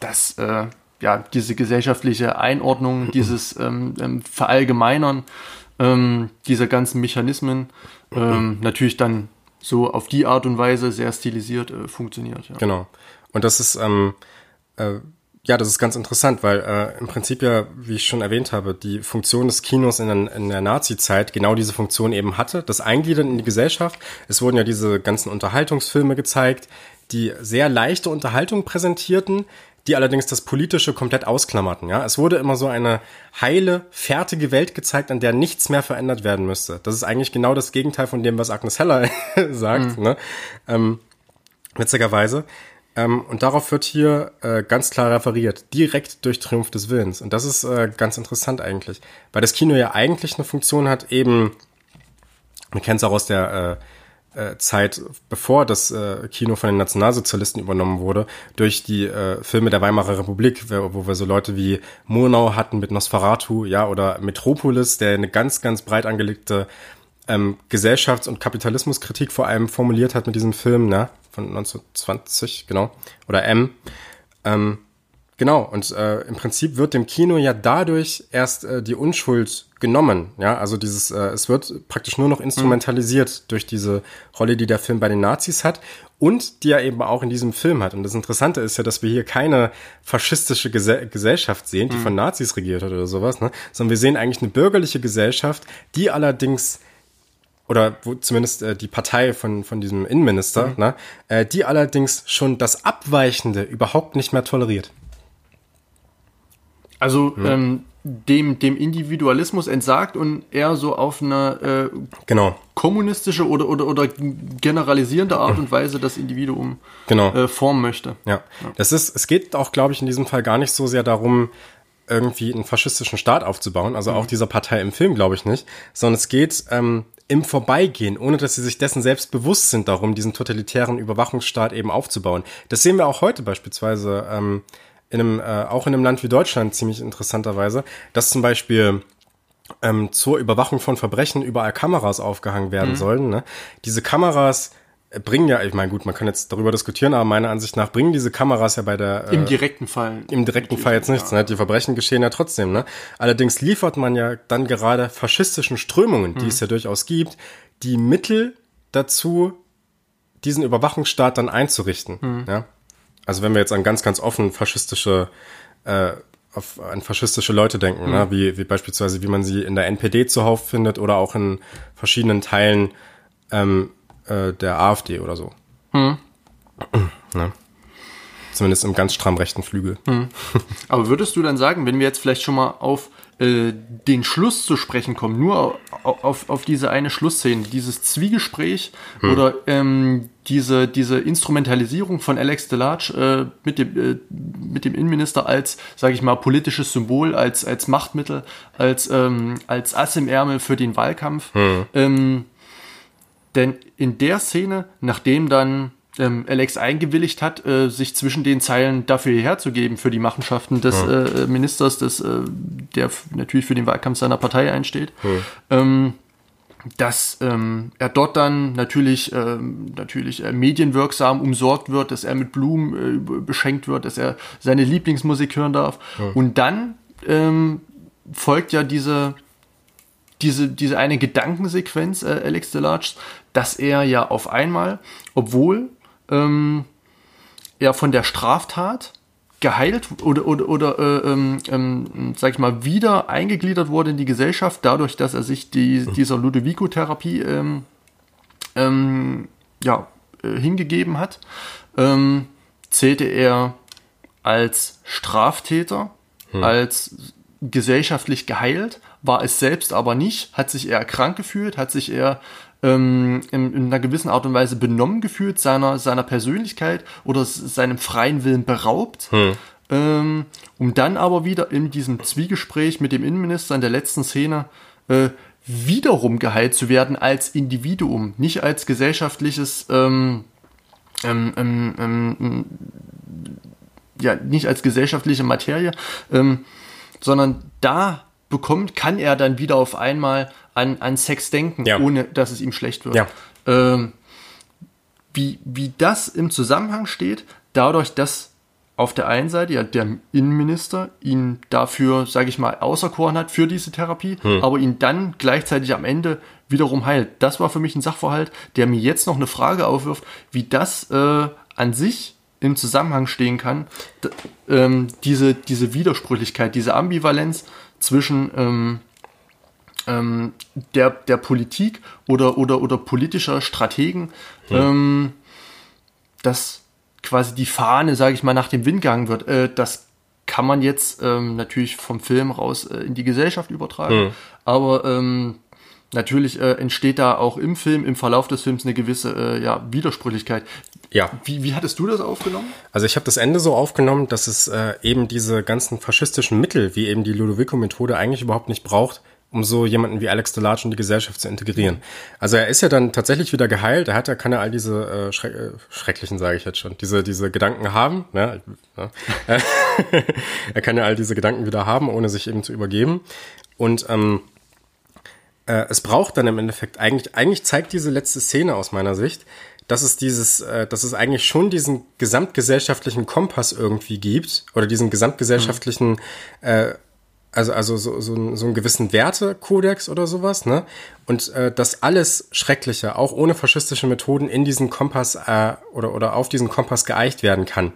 dass äh, ja, diese gesellschaftliche Einordnung, dieses ähm, ähm, Verallgemeinern ähm, dieser ganzen Mechanismen natürlich dann so auf die Art und Weise sehr stilisiert äh, funktioniert. Ja. Genau. Und das ist, ähm, äh, ja, das ist ganz interessant, weil äh, im Prinzip ja, wie ich schon erwähnt habe, die Funktion des Kinos in der, in der Nazi-Zeit genau diese Funktion eben hatte, das Eingliedern in die Gesellschaft. Es wurden ja diese ganzen Unterhaltungsfilme gezeigt, die sehr leichte Unterhaltung präsentierten, die allerdings das Politische komplett ausklammerten. Ja? Es wurde immer so eine heile, fertige Welt gezeigt, an der nichts mehr verändert werden müsste. Das ist eigentlich genau das Gegenteil von dem, was Agnes Heller sagt. Mhm. Ne? Ähm, witzigerweise. Ähm, und darauf wird hier äh, ganz klar referiert, direkt durch Triumph des Willens. Und das ist äh, ganz interessant eigentlich, weil das Kino ja eigentlich eine Funktion hat, eben, man kennt es auch aus der äh, Zeit, bevor das äh, Kino von den Nationalsozialisten übernommen wurde, durch die äh, Filme der Weimarer Republik, wo wir so Leute wie Murnau hatten mit Nosferatu, ja, oder Metropolis, der eine ganz, ganz breit angelegte ähm, Gesellschafts- und Kapitalismuskritik vor allem formuliert hat mit diesem Film, ne, von 1920, genau, oder M. Ähm, Genau, und äh, im Prinzip wird dem Kino ja dadurch erst äh, die Unschuld genommen. Ja, also dieses, äh, es wird praktisch nur noch instrumentalisiert mhm. durch diese Rolle, die der Film bei den Nazis hat und die er eben auch in diesem Film hat. Und das Interessante ist ja, dass wir hier keine faschistische Gese Gesellschaft sehen, die mhm. von Nazis regiert hat oder sowas, ne? sondern wir sehen eigentlich eine bürgerliche Gesellschaft, die allerdings oder wo zumindest äh, die Partei von, von diesem Innenminister, mhm. ne, äh, die allerdings schon das Abweichende überhaupt nicht mehr toleriert. Also ja. ähm, dem, dem Individualismus entsagt und eher so auf eine äh, genau. kommunistische oder, oder, oder generalisierende Art und Weise das Individuum genau. äh, formen möchte. Ja. ja. Das ist, es geht auch, glaube ich, in diesem Fall gar nicht so sehr darum, irgendwie einen faschistischen Staat aufzubauen, also mhm. auch dieser Partei im Film, glaube ich nicht, sondern es geht ähm, im Vorbeigehen, ohne dass sie sich dessen selbst bewusst sind, darum, diesen totalitären Überwachungsstaat eben aufzubauen. Das sehen wir auch heute beispielsweise. Ähm, in einem, äh, auch in einem Land wie Deutschland ziemlich interessanterweise, dass zum Beispiel ähm, zur Überwachung von Verbrechen überall Kameras aufgehangen werden mhm. sollen. Ne? Diese Kameras bringen ja, ich meine, gut, man kann jetzt darüber diskutieren, aber meiner Ansicht nach bringen diese Kameras ja bei der äh, im direkten Fall im direkten Fall jetzt nichts. Ja. Ne? Die Verbrechen geschehen ja trotzdem. Ne? Allerdings liefert man ja dann gerade faschistischen Strömungen, die mhm. es ja durchaus gibt, die Mittel dazu, diesen Überwachungsstaat dann einzurichten. Mhm. Ja? Also wenn wir jetzt an ganz, ganz offen faschistische, äh, auf, an faschistische Leute denken, mhm. ne? wie, wie beispielsweise, wie man sie in der NPD zuhauf findet oder auch in verschiedenen Teilen ähm, äh, der AfD oder so. Mhm. Ne? Zumindest im ganz stramm rechten Flügel. Mhm. Aber würdest du dann sagen, wenn wir jetzt vielleicht schon mal auf äh, den Schluss zu sprechen kommen, nur auf, auf, auf diese eine Schlussszene, dieses Zwiegespräch hm. oder ähm, diese, diese Instrumentalisierung von Alex Delarge äh, mit, dem, äh, mit dem Innenminister als, sage ich mal, politisches Symbol, als, als Machtmittel, als, ähm, als Ass im Ärmel für den Wahlkampf. Hm. Ähm, denn in der Szene, nachdem dann ähm, Alex eingewilligt hat, äh, sich zwischen den Zeilen dafür herzugeben, für die Machenschaften des Ja. äh, Ministers, des, äh, der natürlich für den Wahlkampf seiner Partei einsteht. Ähm, dass ähm, er dort dann natürlich, ähm, natürlich äh, medienwirksam umsorgt wird, dass er mit Blumen äh, be- beschenkt wird, dass er seine Lieblingsmusik hören darf. Und dann ähm, folgt ja diese, diese, diese eine Gedankensequenz, äh, Alex Delarge, dass er ja auf einmal, obwohl ähm, er von der Straftat geheilt oder oder oder äh, ähm, ähm, sag ich mal wieder eingegliedert wurde in die Gesellschaft dadurch, dass er sich die, dieser Ludovico-Therapie ähm, ähm, ja äh, hingegeben hat, ähm, zählte er als Straftäter, als gesellschaftlich geheilt, war es selbst aber nicht, hat sich eher krank gefühlt, hat sich eher ähm, in, in einer gewissen Art und Weise benommen gefühlt, seiner, seiner Persönlichkeit oder seinem freien Willen beraubt. Ähm, um dann aber wieder in diesem Zwiegespräch mit dem Innenminister in der letzten Szene äh, wiederum geheilt zu werden als Individuum, nicht als gesellschaftliches ähm, ähm, ähm, ähm, ja, nicht als gesellschaftliche Materie, ähm, sondern da bekommt, kann er dann wieder auf einmal an, an Sex denken, Ja. ohne dass es ihm schlecht wird. Ja. Ähm, wie, wie das im Zusammenhang steht, dadurch, dass auf der einen Seite ja der Innenminister ihn dafür, sage ich mal, auserkoren hat für diese Therapie, aber ihn dann gleichzeitig am Ende wiederum heilt. Das war für mich ein Sachverhalt, der mir jetzt noch eine Frage aufwirft, wie das äh, an sich im Zusammenhang stehen kann, ähm, diese, diese Widersprüchlichkeit, diese Ambivalenz zwischen ähm, ähm, der, der Politik oder, oder, oder politischer Strategen, ähm, dass quasi die Fahne, sage ich mal, nach dem Wind gehangen wird. Äh, das kann man jetzt ähm, natürlich vom Film raus äh, in die Gesellschaft übertragen, aber ähm, natürlich äh, entsteht da auch im Film, im Verlauf des Films eine gewisse äh, ja, Widersprüchlichkeit. Ja. Wie, wie hattest du das aufgenommen? Also ich habe das Ende so aufgenommen, dass es äh, eben diese ganzen faschistischen Mittel, wie eben die Ludovico-Methode, eigentlich überhaupt nicht braucht, um so jemanden wie Alex Delarge in die Gesellschaft zu integrieren. Also er ist ja dann tatsächlich wieder geheilt, er hat ja, kann ja all diese äh, schreck, äh, schrecklichen, sage ich jetzt schon, diese, diese Gedanken haben. Ne? Ja. er kann ja all diese Gedanken wieder haben, ohne sich eben zu übergeben. Und ähm, äh, es braucht dann im Endeffekt eigentlich, eigentlich zeigt diese letzte Szene aus meiner Sicht, dass es dieses, äh, dass es eigentlich schon diesen gesamtgesellschaftlichen Kompass irgendwie gibt oder diesen gesamtgesellschaftlichen, äh, also also so, so, einen- so einen gewissen Wertekodex oder sowas, ne? Und äh, dass alles Schreckliche, auch ohne faschistische Methoden, in diesen Kompass äh, oder oder auf diesen Kompass geeicht werden kann.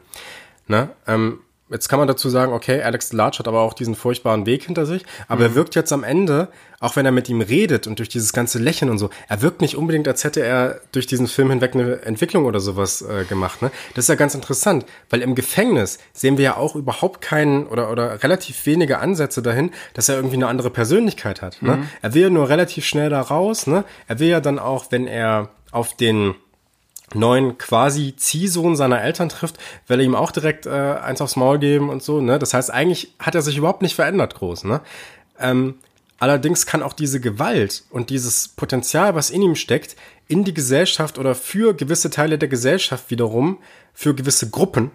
Ne? Ähm, jetzt kann man dazu sagen, okay, Alex Large hat aber auch diesen furchtbaren Weg hinter sich, aber er wirkt jetzt am Ende, auch wenn er mit ihm redet und durch dieses ganze Lächeln und so, er wirkt nicht unbedingt, als hätte er durch diesen Film hinweg eine Entwicklung oder sowas äh, gemacht. Ne? Das ist ja ganz interessant, weil im Gefängnis sehen wir ja auch überhaupt keinen oder, oder relativ wenige Ansätze dahin, dass er irgendwie eine andere Persönlichkeit hat. Ne? Er will ja nur relativ schnell da raus. Ne? Er will ja dann auch, wenn er auf den neuen quasi Ziehsohn seiner Eltern trifft, will er ihm auch direkt äh, eins aufs Maul geben und so. Ne? Das heißt, eigentlich hat er sich überhaupt nicht verändert groß. Ne? Ähm, allerdings kann auch diese Gewalt und dieses Potenzial, was in ihm steckt, in die Gesellschaft oder für gewisse Teile der Gesellschaft wiederum, für gewisse Gruppen,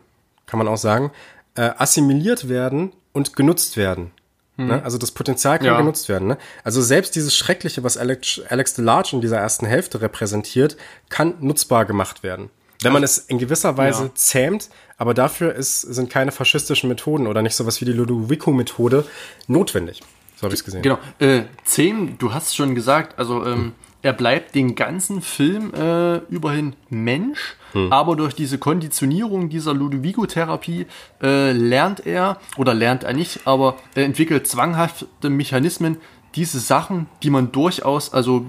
kann man auch sagen, äh, assimiliert werden und genutzt werden. Ne? Also das Potenzial kann Ja. genutzt werden. Ne? Also selbst dieses Schreckliche, was Alex, Alex DeLarge in dieser ersten Hälfte repräsentiert, kann nutzbar gemacht werden. Wenn man es in gewisser Weise Ja. zähmt, aber dafür ist, sind keine faschistischen Methoden oder nicht sowas wie die Ludovico-Methode notwendig. So habe ich es gesehen. Genau. Äh, zehn, du hast schon gesagt, also ähm, er bleibt den ganzen Film äh, überhin Mensch, aber durch diese Konditionierung dieser Ludovico-Therapie äh, lernt er, oder lernt er nicht, aber er entwickelt zwanghafte Mechanismen, diese Sachen, die man durchaus, also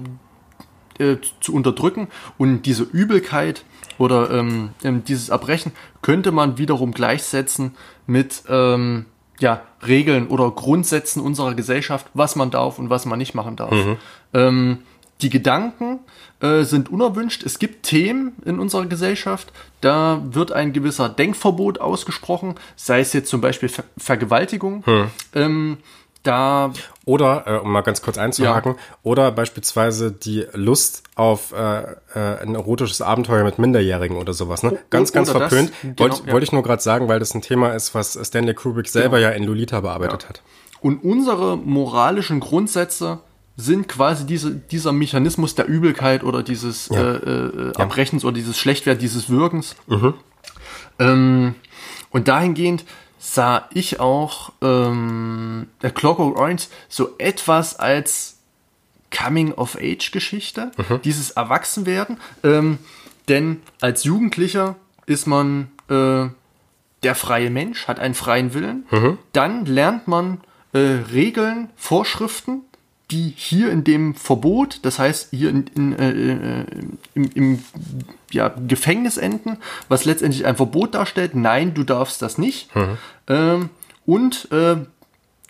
äh, zu unterdrücken und diese Übelkeit oder ähm, ähm, dieses Erbrechen könnte man wiederum gleichsetzen mit ähm, ja, Regeln oder Grundsätzen unserer Gesellschaft, was man darf und was man nicht machen darf. Ähm, die Gedanken äh, sind unerwünscht. Es gibt Themen in unserer Gesellschaft, da wird ein gewisser Denkverbot ausgesprochen, sei es jetzt zum Beispiel Ver Vergewaltigung. Ähm, da Oder, äh, um mal ganz kurz einzuhaken, oder beispielsweise die Lust auf äh, äh, ein erotisches Abenteuer mit Minderjährigen oder sowas. Ne? Ganz, ganz oder verpönt. genau, Wollte ja. wollte ich nur gerade sagen, weil das ein Thema ist, was Stanley Kubrick selber ja in Lolita bearbeitet hat. Und unsere moralischen Grundsätze sind quasi diese, dieser Mechanismus der Übelkeit oder dieses Ja. äh, äh, Erbrechens oder dieses Schlechtwert, dieses Wirkens. Ähm, und dahingehend sah ich auch ähm, der Clockwork Orange so etwas als Coming-of-Age-Geschichte, dieses Erwachsenwerden. Ähm, denn als Jugendlicher ist man äh, der freie Mensch, hat einen freien Willen. Dann lernt man äh, Regeln, Vorschriften, die hier in dem Verbot, das heißt hier in, in, äh, äh, im, im ja, Gefängnis enden, was letztendlich ein Verbot darstellt. Nein, du darfst das nicht. Ähm, und äh,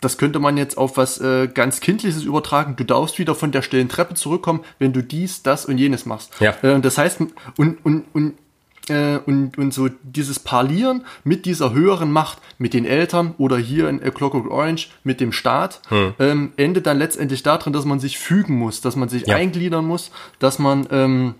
das könnte man jetzt auf was äh, ganz Kindliches übertragen. Du darfst wieder von der stillen Treppe zurückkommen, wenn du dies, das und jenes machst. Ja. Äh, das heißt, und, und, und, äh, und, und so dieses Parlieren mit dieser höheren Macht, mit den Eltern oder hier in A Clockwork Orange mit dem Staat, ähm, endet dann letztendlich darin, dass man sich fügen muss, dass man sich Ja. eingliedern muss, dass man ähm,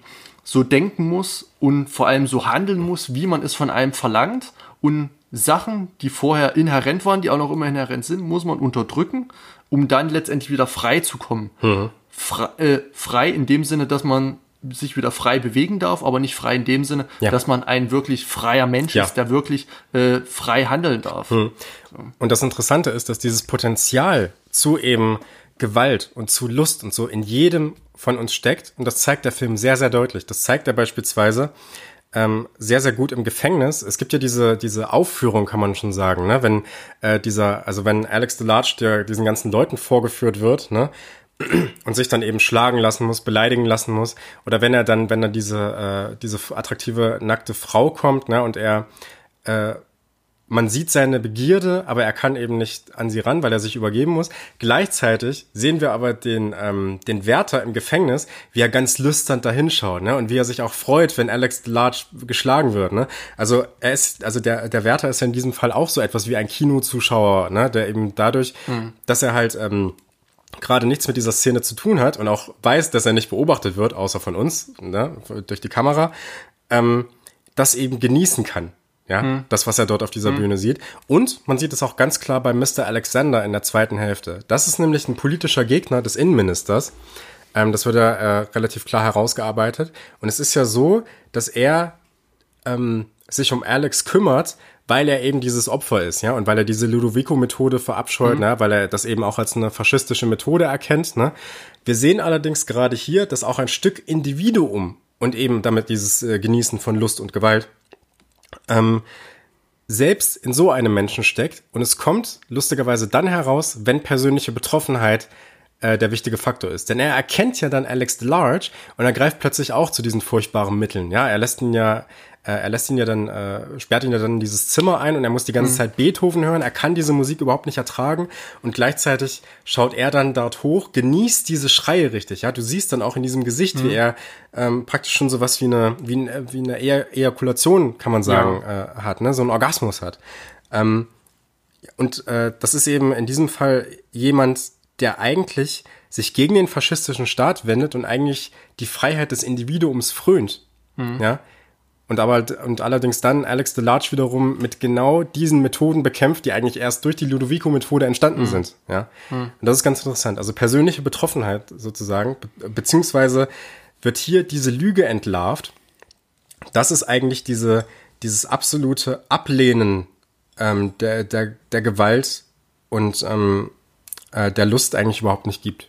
so denken muss und vor allem so handeln muss, wie man es von einem verlangt und Sachen, die vorher inhärent waren, die auch noch immer inhärent sind, muss man unterdrücken, um dann letztendlich wieder frei zu kommen. Frei, äh, frei in dem Sinne, dass man sich wieder frei bewegen darf, aber nicht frei in dem Sinne, Ja. dass man ein wirklich freier Mensch Ja. ist, der wirklich äh, frei handeln darf. Und das Interessante ist, dass dieses Potenzial zu eben Gewalt und zu Lust und so in jedem von uns steckt. Und das zeigt der Film sehr, sehr deutlich. Das zeigt er beispielsweise ähm, sehr, sehr gut im Gefängnis. Es gibt ja diese, diese Aufführung, kann man schon sagen, ne? wenn äh, dieser, also wenn Alex DeLarge der diesen ganzen Leuten vorgeführt wird, ne? Und sich dann eben schlagen lassen muss, beleidigen lassen muss. Oder wenn er dann, wenn er diese, äh, diese attraktive, nackte Frau kommt, ne, und er, äh, man sieht seine Begierde, aber er kann eben nicht an sie ran, weil er sich übergeben muss. Gleichzeitig sehen wir aber den, ähm, den Wärter im Gefängnis, wie er ganz lüstern dahinschaut, ne? Und wie er sich auch freut, wenn Alex Large geschlagen wird, ne? Also er ist, also der, der Wärter ist ja in diesem Fall auch so etwas wie ein Kinozuschauer, ne? Der eben dadurch, dass er halt ähm, gerade nichts mit dieser Szene zu tun hat und auch weiß, dass er nicht beobachtet wird, außer von uns, ne, durch die Kamera, ähm, das eben genießen kann. Ja, das, was er dort auf dieser Bühne sieht. Und man sieht es auch ganz klar bei Mr. Alexander in der zweiten Hälfte. Das ist nämlich ein politischer Gegner des Innenministers. Ähm, das wird ja äh, relativ klar herausgearbeitet. Und es ist ja so, dass er ähm, sich um Alex kümmert, weil er eben dieses Opfer ist, ja, und weil er diese Ludovico-Methode verabscheut, ne, weil er das eben auch als eine faschistische Methode erkennt, ne. Wir sehen allerdings gerade hier, dass auch ein Stück Individuum und eben damit dieses äh, Genießen von Lust und Gewalt ähm, selbst in so einem Menschen steckt und es kommt lustigerweise dann heraus, wenn persönliche Betroffenheit äh, der wichtige Faktor ist. Denn er erkennt ja dann Alex DeLarge und er greift plötzlich auch zu diesen furchtbaren Mitteln. Ja, er lässt ihn ja, äh, er lässt ihn ja dann, äh, sperrt ihn ja dann in dieses Zimmer ein und er muss die ganze Zeit Beethoven hören. Er kann diese Musik überhaupt nicht ertragen und gleichzeitig schaut er dann dort hoch, genießt diese Schreie richtig. Ja, du siehst dann auch in diesem Gesicht, wie er ähm, praktisch schon sowas wie eine, wie, ein, wie eine e Ejakulation, kann man sagen, äh, hat, ne, so einen Orgasmus hat. Ähm, und äh, das ist eben in diesem Fall jemand, der eigentlich sich gegen den faschistischen Staat wendet und eigentlich die Freiheit des Individuums frönt. Ja. Und aber und allerdings dann Alex DeLarge wiederum mit genau diesen Methoden bekämpft, die eigentlich erst durch die Ludovico-Methode entstanden sind. Ja. Und das ist ganz interessant. Also persönliche Betroffenheit sozusagen, be beziehungsweise wird hier diese Lüge entlarvt. Das ist eigentlich diese, dieses absolute Ablehnen ähm, der, der, der Gewalt und ähm, äh, der Lust eigentlich überhaupt nicht gibt.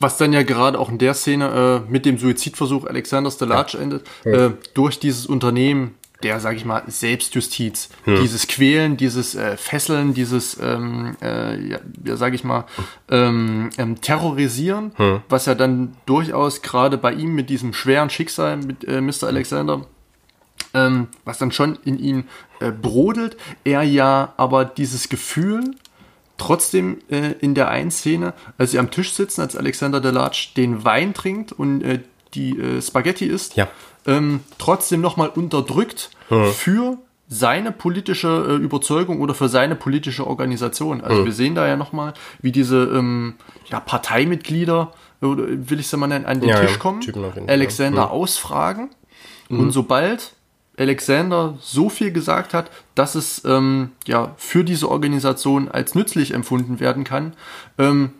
Was dann ja gerade auch in der Szene äh, mit dem Suizidversuch Alexanders Delarge endet, äh, durch dieses Unternehmen der, sag ich mal, Selbstjustiz, dieses Quälen, dieses äh, Fesseln, dieses, ähm, äh, ja, ja, sag ich mal, ähm, ähm, Terrorisieren, was ja dann durchaus gerade bei ihm mit diesem schweren Schicksal mit äh, Mr. Alexander ähm, was dann schon in ihn äh, brodelt, er ja aber dieses Gefühl trotzdem äh, in der einen Szene, als sie am Tisch sitzen, als Alexander Delarge den Wein trinkt und äh, die äh, Spaghetti isst, Ja. ähm, trotzdem nochmal unterdrückt für seine politische äh, Überzeugung oder für seine politische Organisation. Also Mhm. wir sehen da ja nochmal, wie diese ähm, ja, Parteimitglieder, oder will ich sie mal nennen, an den Ja, Tisch kommen. Alexander Mhm. ausfragen und sobald Alexander so viel gesagt hat, dass es ähm, ja für diese Organisation als nützlich empfunden werden kann, ähm,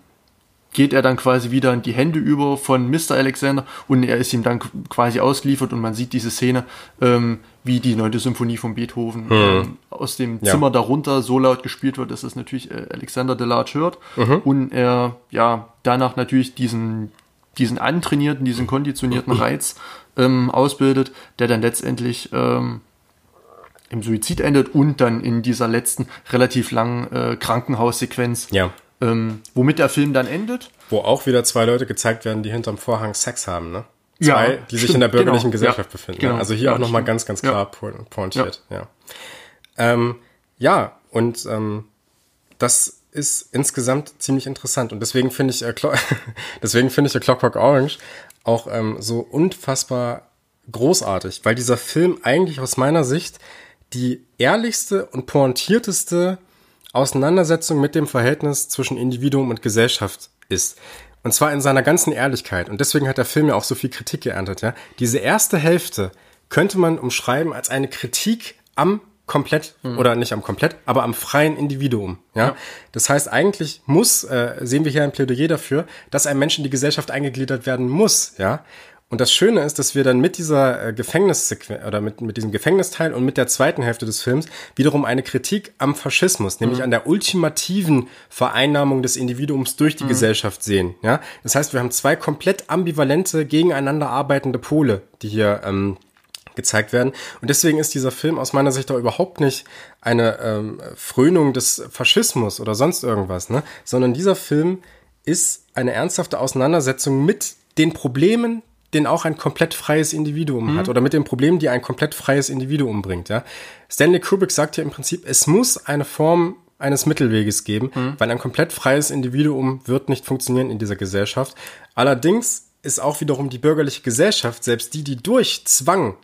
geht er dann quasi wieder in die Hände über von Mr. Alexander und er ist ihm dann quasi ausgeliefert und man sieht diese Szene, ähm, wie die neunte Symphonie von Beethoven ähm, aus dem Ja. Zimmer darunter so laut gespielt wird, dass es natürlich äh, Alexander Delarge hört und er ja danach natürlich diesen diesen antrainierten, diesen konditionierten Reiz ähm, ausbildet, der dann letztendlich ähm, im Suizid endet und dann in dieser letzten relativ langen äh, Krankenhaussequenz, Ja. ähm, womit der Film dann endet. Wo auch wieder zwei Leute gezeigt werden, die hinterm Vorhang Sex haben, ne? Ja, Zwei, die sich stimmt, in der bürgerlichen genau, Gesellschaft ja, befinden. genau, ne? Also hier ja, auch nochmal ganz, ganz Ja. klar po- pointiert, ja. Ähm, ja, und ähm, das ist insgesamt ziemlich interessant. Und deswegen finde ich, äh, deswegen finde ich äh, Clockwork Orange auch ähm, so unfassbar großartig, weil dieser Film eigentlich aus meiner Sicht die ehrlichste und pointierteste Auseinandersetzung mit dem Verhältnis zwischen Individuum und Gesellschaft ist. Und zwar in seiner ganzen Ehrlichkeit. Und deswegen hat der Film ja auch so viel Kritik geerntet, ja. Diese erste Hälfte könnte man umschreiben als eine Kritik am komplett oder nicht am komplett, aber am freien Individuum. Ja? Das heißt, eigentlich muss, äh, sehen wir hier ein Plädoyer dafür, dass ein Mensch in die Gesellschaft eingegliedert werden muss. Ja? Und das Schöne ist, dass wir dann mit dieser äh, Gefängnissequenz oder mit, mit diesem Gefängnisteil und mit der zweiten Hälfte des Films wiederum eine Kritik am Faschismus, nämlich an der ultimativen Vereinnahmung des Individuums durch die Gesellschaft sehen. Ja? Das heißt, wir haben zwei komplett ambivalente, gegeneinander arbeitende Pole, die hier ähm, gezeigt werden. Und deswegen ist dieser Film aus meiner Sicht auch überhaupt nicht eine ähm, Frönung des Faschismus oder sonst irgendwas, ne? sondern dieser Film ist eine ernsthafte Auseinandersetzung mit den Problemen, den auch ein komplett freies Individuum hat oder mit den Problemen, die ein komplett freies Individuum bringt. Ja? Stanley Kubrick sagt ja im Prinzip, es muss eine Form eines Mittelweges geben, weil ein komplett freies Individuum wird nicht funktionieren in dieser Gesellschaft. Allerdings ist auch wiederum die bürgerliche Gesellschaft, selbst die, die durch Zwang,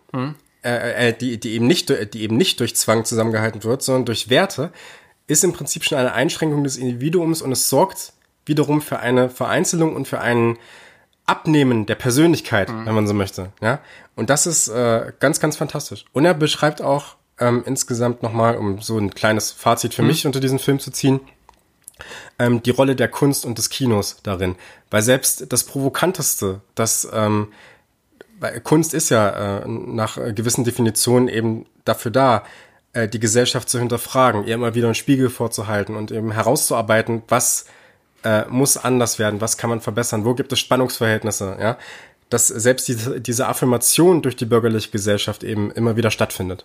äh, äh, die, die, eben nicht, die eben nicht durch Zwang zusammengehalten wird, sondern durch Werte, ist im Prinzip schon eine Einschränkung des Individuums und es sorgt wiederum für eine Vereinzelung und für ein Abnehmen der Persönlichkeit, wenn man so möchte. Ja? Und das ist äh, ganz, ganz fantastisch. Und er beschreibt auch ähm, insgesamt nochmal, um so ein kleines Fazit für mich unter diesen Film zu ziehen, ähm, die Rolle der Kunst und des Kinos darin. Weil selbst das Provokanteste, das ähm, Kunst ist ja äh, nach gewissen Definitionen eben dafür da, äh, die Gesellschaft zu hinterfragen, ihr immer wieder einen Spiegel vorzuhalten und eben herauszuarbeiten, was äh, muss anders werden, was kann man verbessern, wo gibt es Spannungsverhältnisse, ja, dass selbst diese, diese Affirmation durch die bürgerliche Gesellschaft eben immer wieder stattfindet.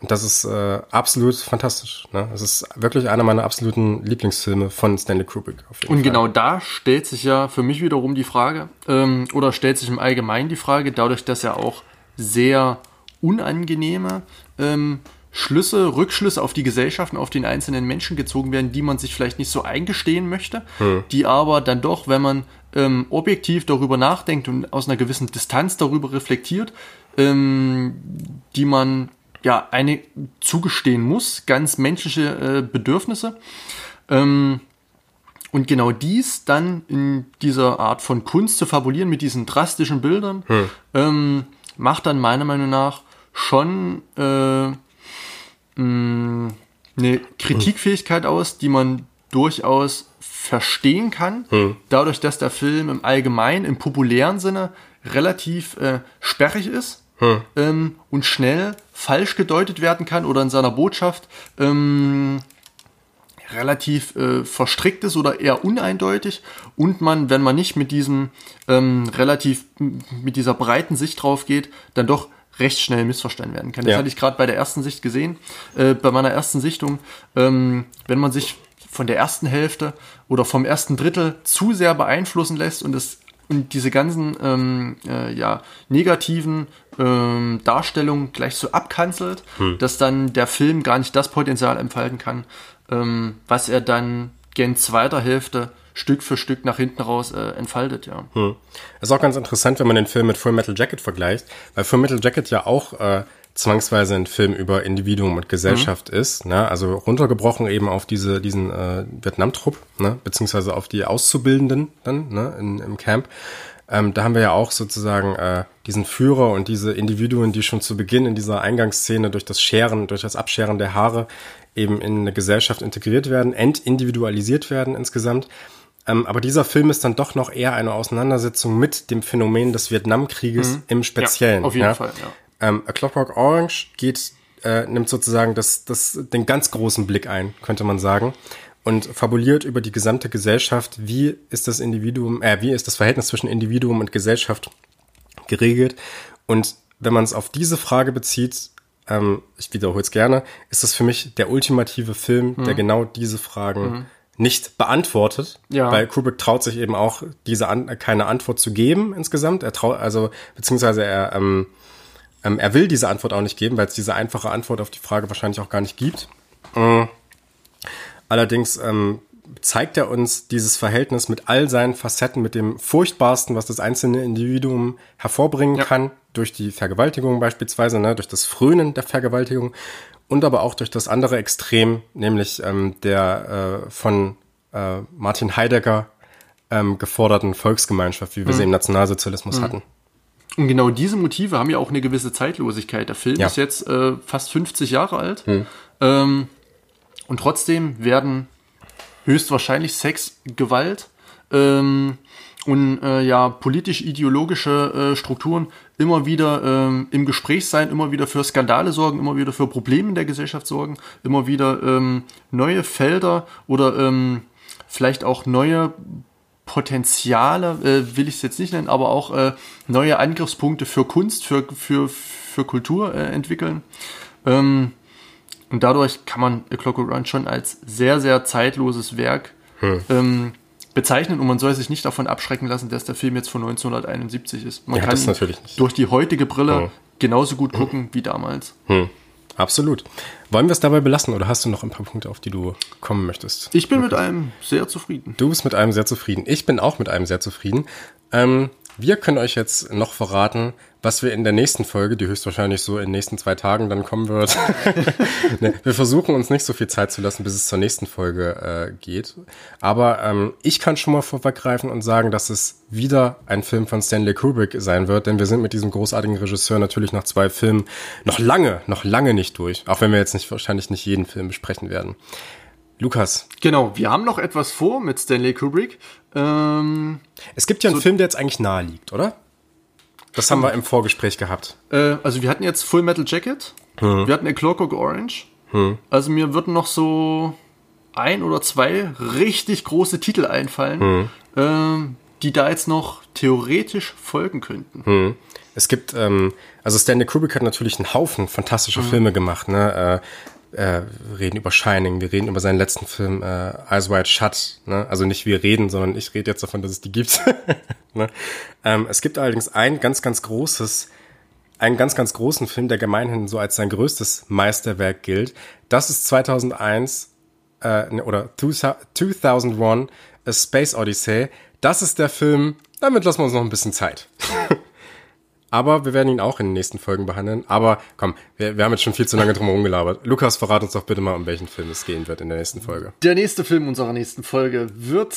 Das ist äh, absolut fantastisch. Ne? Das ist wirklich einer meiner absoluten Lieblingsfilme von Stanley Kubrick. Und Fall. genau da stellt sich ja für mich wiederum die Frage, ähm, oder stellt sich im Allgemeinen die Frage, dadurch, dass ja auch sehr unangenehme ähm, Schlüsse, Rückschlüsse auf die Gesellschaften, auf den einzelnen Menschen gezogen werden, die man sich vielleicht nicht so eingestehen möchte, die aber dann doch, wenn man ähm, objektiv darüber nachdenkt und aus einer gewissen Distanz darüber reflektiert, ähm, die man ja eine zugestehen muss, ganz menschliche äh, Bedürfnisse. Ähm, und genau dies dann in dieser Art von Kunst zu fabulieren mit diesen drastischen Bildern, ähm, macht dann meiner Meinung nach schon äh, mh, eine Kritikfähigkeit aus, die man durchaus verstehen kann, dadurch, dass der Film im Allgemeinen, im populären Sinne relativ äh, sperrig ist ähm, und schnell falsch gedeutet werden kann oder in seiner Botschaft ähm, relativ äh, verstrickt ist oder eher uneindeutig und man, wenn man nicht mit diesem ähm, relativ mit dieser breiten Sicht drauf geht, dann doch recht schnell missverstanden werden kann. Das Ja. hatte ich gerade bei der ersten Sicht gesehen. Äh, bei meiner ersten Sichtung, ähm, wenn man sich von der ersten Hälfte oder vom ersten Drittel zu sehr beeinflussen lässt und es und diese ganzen ähm, äh, ja, negativen ähm, Darstellungen gleich so abkanzelt, dass dann der Film gar nicht das Potenzial entfalten kann, ähm, was er dann gen zweiter Hälfte Stück für Stück nach hinten raus äh, entfaltet, ja. Das ist auch ganz interessant, wenn man den Film mit Full Metal Jacket vergleicht, weil Full Metal Jacket ja auch äh, zwangsweise ein Film über Individuum und Gesellschaft mhm. ist. Ne? Also runtergebrochen eben auf diese, diesen äh, Vietnam-Trupp, ne? beziehungsweise auf die Auszubildenden dann ne? In, im Camp. Ähm, da haben wir ja auch sozusagen äh, diesen Führer und diese Individuen, die schon zu Beginn in dieser Eingangsszene durch das Scheren, durch das Abscheren der Haare eben in eine Gesellschaft integriert werden, entindividualisiert werden insgesamt. Ähm, aber dieser Film ist dann doch noch eher eine Auseinandersetzung mit dem Phänomen des Vietnamkrieges mhm. im Speziellen. Ja, auf jeden ja. Fall, ja. Ähm, A Clockwork Orange geht, äh, nimmt sozusagen das, das, den ganz großen Blick ein, könnte man sagen. Und fabuliert über die gesamte Gesellschaft, wie ist das Individuum, äh, wie ist das Verhältnis zwischen Individuum und Gesellschaft geregelt. Und wenn man es auf diese Frage bezieht, ähm, ich wiederhole es gerne, ist das für mich der ultimative Film, mhm. der genau diese Fragen mhm. nicht beantwortet. Ja. Weil Kubrick traut sich eben auch, diese an keine Antwort zu geben insgesamt. Er traut, also, beziehungsweise er, ähm, ähm, er will diese Antwort auch nicht geben, weil es diese einfache Antwort auf die Frage wahrscheinlich auch gar nicht gibt. Mhm. Allerdings ähm, zeigt er uns dieses Verhältnis mit all seinen Facetten, mit dem Furchtbarsten, was das einzelne Individuum hervorbringen ja. kann, durch die Vergewaltigung beispielsweise, ne, durch das Frönen der Vergewaltigung und aber auch durch das andere Extrem, nämlich ähm, der äh, von äh, Martin Heidegger ähm, geforderten Volksgemeinschaft, wie wir mhm. sie im Nationalsozialismus mhm. hatten. Und genau diese Motive haben ja auch eine gewisse Zeitlosigkeit. Der Film ja. ist jetzt äh, fast 50 Jahre alt. Mhm. Ähm, und trotzdem werden höchstwahrscheinlich Sex, Gewalt ähm, und äh, ja politisch-ideologische äh, Strukturen immer wieder ähm, im Gespräch sein, immer wieder für Skandale sorgen, immer wieder für Probleme in der Gesellschaft sorgen, immer wieder ähm, neue Felder oder ähm, vielleicht auch neue Potenziale, äh, will ich es jetzt nicht nennen, aber auch äh, neue Angriffspunkte für Kunst, für, für, für Kultur äh, entwickeln. Ähm, und dadurch kann man A Clockwork Run schon als sehr, sehr zeitloses Werk hm. ähm, bezeichnen und man soll sich nicht davon abschrecken lassen, dass der Film jetzt von 1971 ist. Man ja, kann durch die heutige Brille hm. genauso gut gucken hm. wie damals. Absolut. Wollen wir es dabei belassen oder hast du noch ein paar Punkte, auf die du kommen möchtest? Ich bin Lukas? mit einem sehr zufrieden. Du bist mit einem sehr zufrieden. Ich bin auch mit einem sehr zufrieden. Ähm, wir können euch jetzt noch verraten, was wir in der nächsten Folge, die höchstwahrscheinlich so in den nächsten zwei Tagen dann kommen wird. ne, wir versuchen uns nicht so viel Zeit zu lassen, bis es zur nächsten Folge äh, geht. Aber ähm, ich kann schon mal vorweggreifen und sagen, dass es wieder ein Film von Stanley Kubrick sein wird, denn wir sind mit diesem großartigen Regisseur natürlich nach zwei Filmen noch lange, noch lange nicht durch. Auch wenn wir jetzt nicht wahrscheinlich nicht jeden Film besprechen werden. Lukas. Genau, wir haben noch etwas vor mit Stanley Kubrick. Ähm, es gibt ja einen so Film, der jetzt eigentlich nahe liegt, oder? Das haben wir im Vorgespräch gehabt. Äh, also wir hatten jetzt Full Metal Jacket, hm. wir hatten A Clockwork Orange. Hm. Also mir würden noch so ein oder zwei richtig große Titel einfallen, hm. äh, die da jetzt noch theoretisch folgen könnten. Hm. Es gibt, ähm, also Stanley Kubrick hat natürlich einen Haufen fantastischer hm. Filme gemacht. Ne? Äh, äh, reden über Shining, wir reden über seinen letzten Film äh, Eyes Wide Shut. Ne? Also nicht wir reden, sondern ich rede jetzt davon, dass es die gibt. ne? ähm, es gibt allerdings ein ganz, ganz großes, einen ganz, ganz großen Film, der gemeinhin so als sein größtes Meisterwerk gilt. Das ist 2001 äh, ne, oder 2001 A Space Odyssey. Das ist der Film, damit lassen wir uns noch ein bisschen Zeit. Aber wir werden ihn auch in den nächsten Folgen behandeln. Aber komm, wir, wir haben jetzt schon viel zu lange drum herum gelabert. Lukas, verrat uns doch bitte mal, um welchen Film es gehen wird in der nächsten Folge. Der nächste Film unserer nächsten Folge wird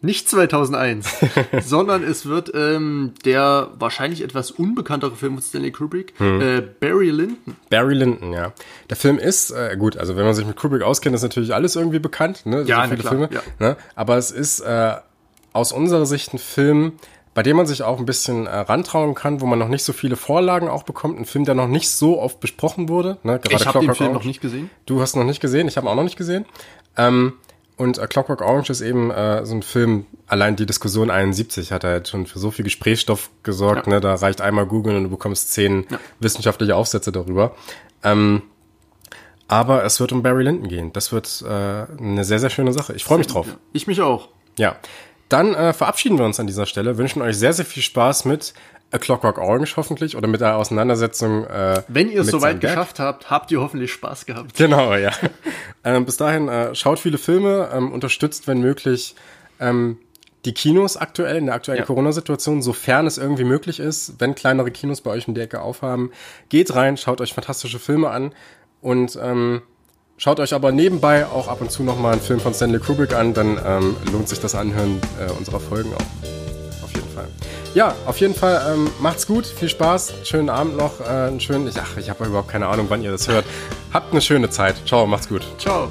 nicht 2001, sondern es wird ähm, der wahrscheinlich etwas unbekanntere Film von Stanley Kubrick, hm. äh, Barry Lyndon. Barry Lyndon, ja. Der Film ist, äh, gut, also wenn man sich mit Kubrick auskennt, ist natürlich alles irgendwie bekannt, ne? Ja, so viele klar, Filme. Ja. Ne? Aber es ist äh, aus unserer Sicht ein Film, bei dem man sich auch ein bisschen äh, rantrauen kann, wo man noch nicht so viele Vorlagen auch bekommt. Ein Film, der noch nicht so oft besprochen wurde. Ne? Gerade ich habe den Film Orange. noch nicht gesehen. Du hast noch nicht gesehen, ich habe ihn auch noch nicht gesehen. Ähm, und äh, Clockwork Orange ist eben äh, so ein Film, allein die Diskussion 71 hat halt schon für so viel Gesprächsstoff gesorgt. Ja. Ne? Da reicht einmal googeln und du bekommst zehn ja. wissenschaftliche Aufsätze darüber. Ähm, aber es wird um Barry Lyndon gehen. Das wird äh, eine sehr, sehr schöne Sache. Ich freue mich drauf. Ich mich auch. Ja. Dann äh, verabschieden wir uns an dieser Stelle, wünschen euch sehr, sehr viel Spaß mit A Clockwork Orange hoffentlich oder mit der Auseinandersetzung. Äh, Wenn ihr es soweit geschafft habt, habt ihr hoffentlich Spaß gehabt. Genau, ja. ähm, bis dahin äh, schaut viele Filme, ähm, unterstützt, wenn möglich, ähm, die Kinos aktuell, in der aktuellen Ja. Corona-Situation, sofern es irgendwie möglich ist, wenn kleinere Kinos bei euch um die Ecke aufhaben, geht rein, schaut euch fantastische Filme an und ähm, schaut euch aber nebenbei auch ab und zu nochmal einen Film von Stanley Kubrick an, dann ähm, lohnt sich das Anhören äh, unserer Folgen auch. Auf jeden Fall. Ja, auf jeden Fall ähm, macht's gut, viel Spaß, schönen Abend noch, äh, einen schönen, ach, ich habe überhaupt keine Ahnung, wann ihr das hört. Habt eine schöne Zeit. Ciao, macht's gut. Ciao.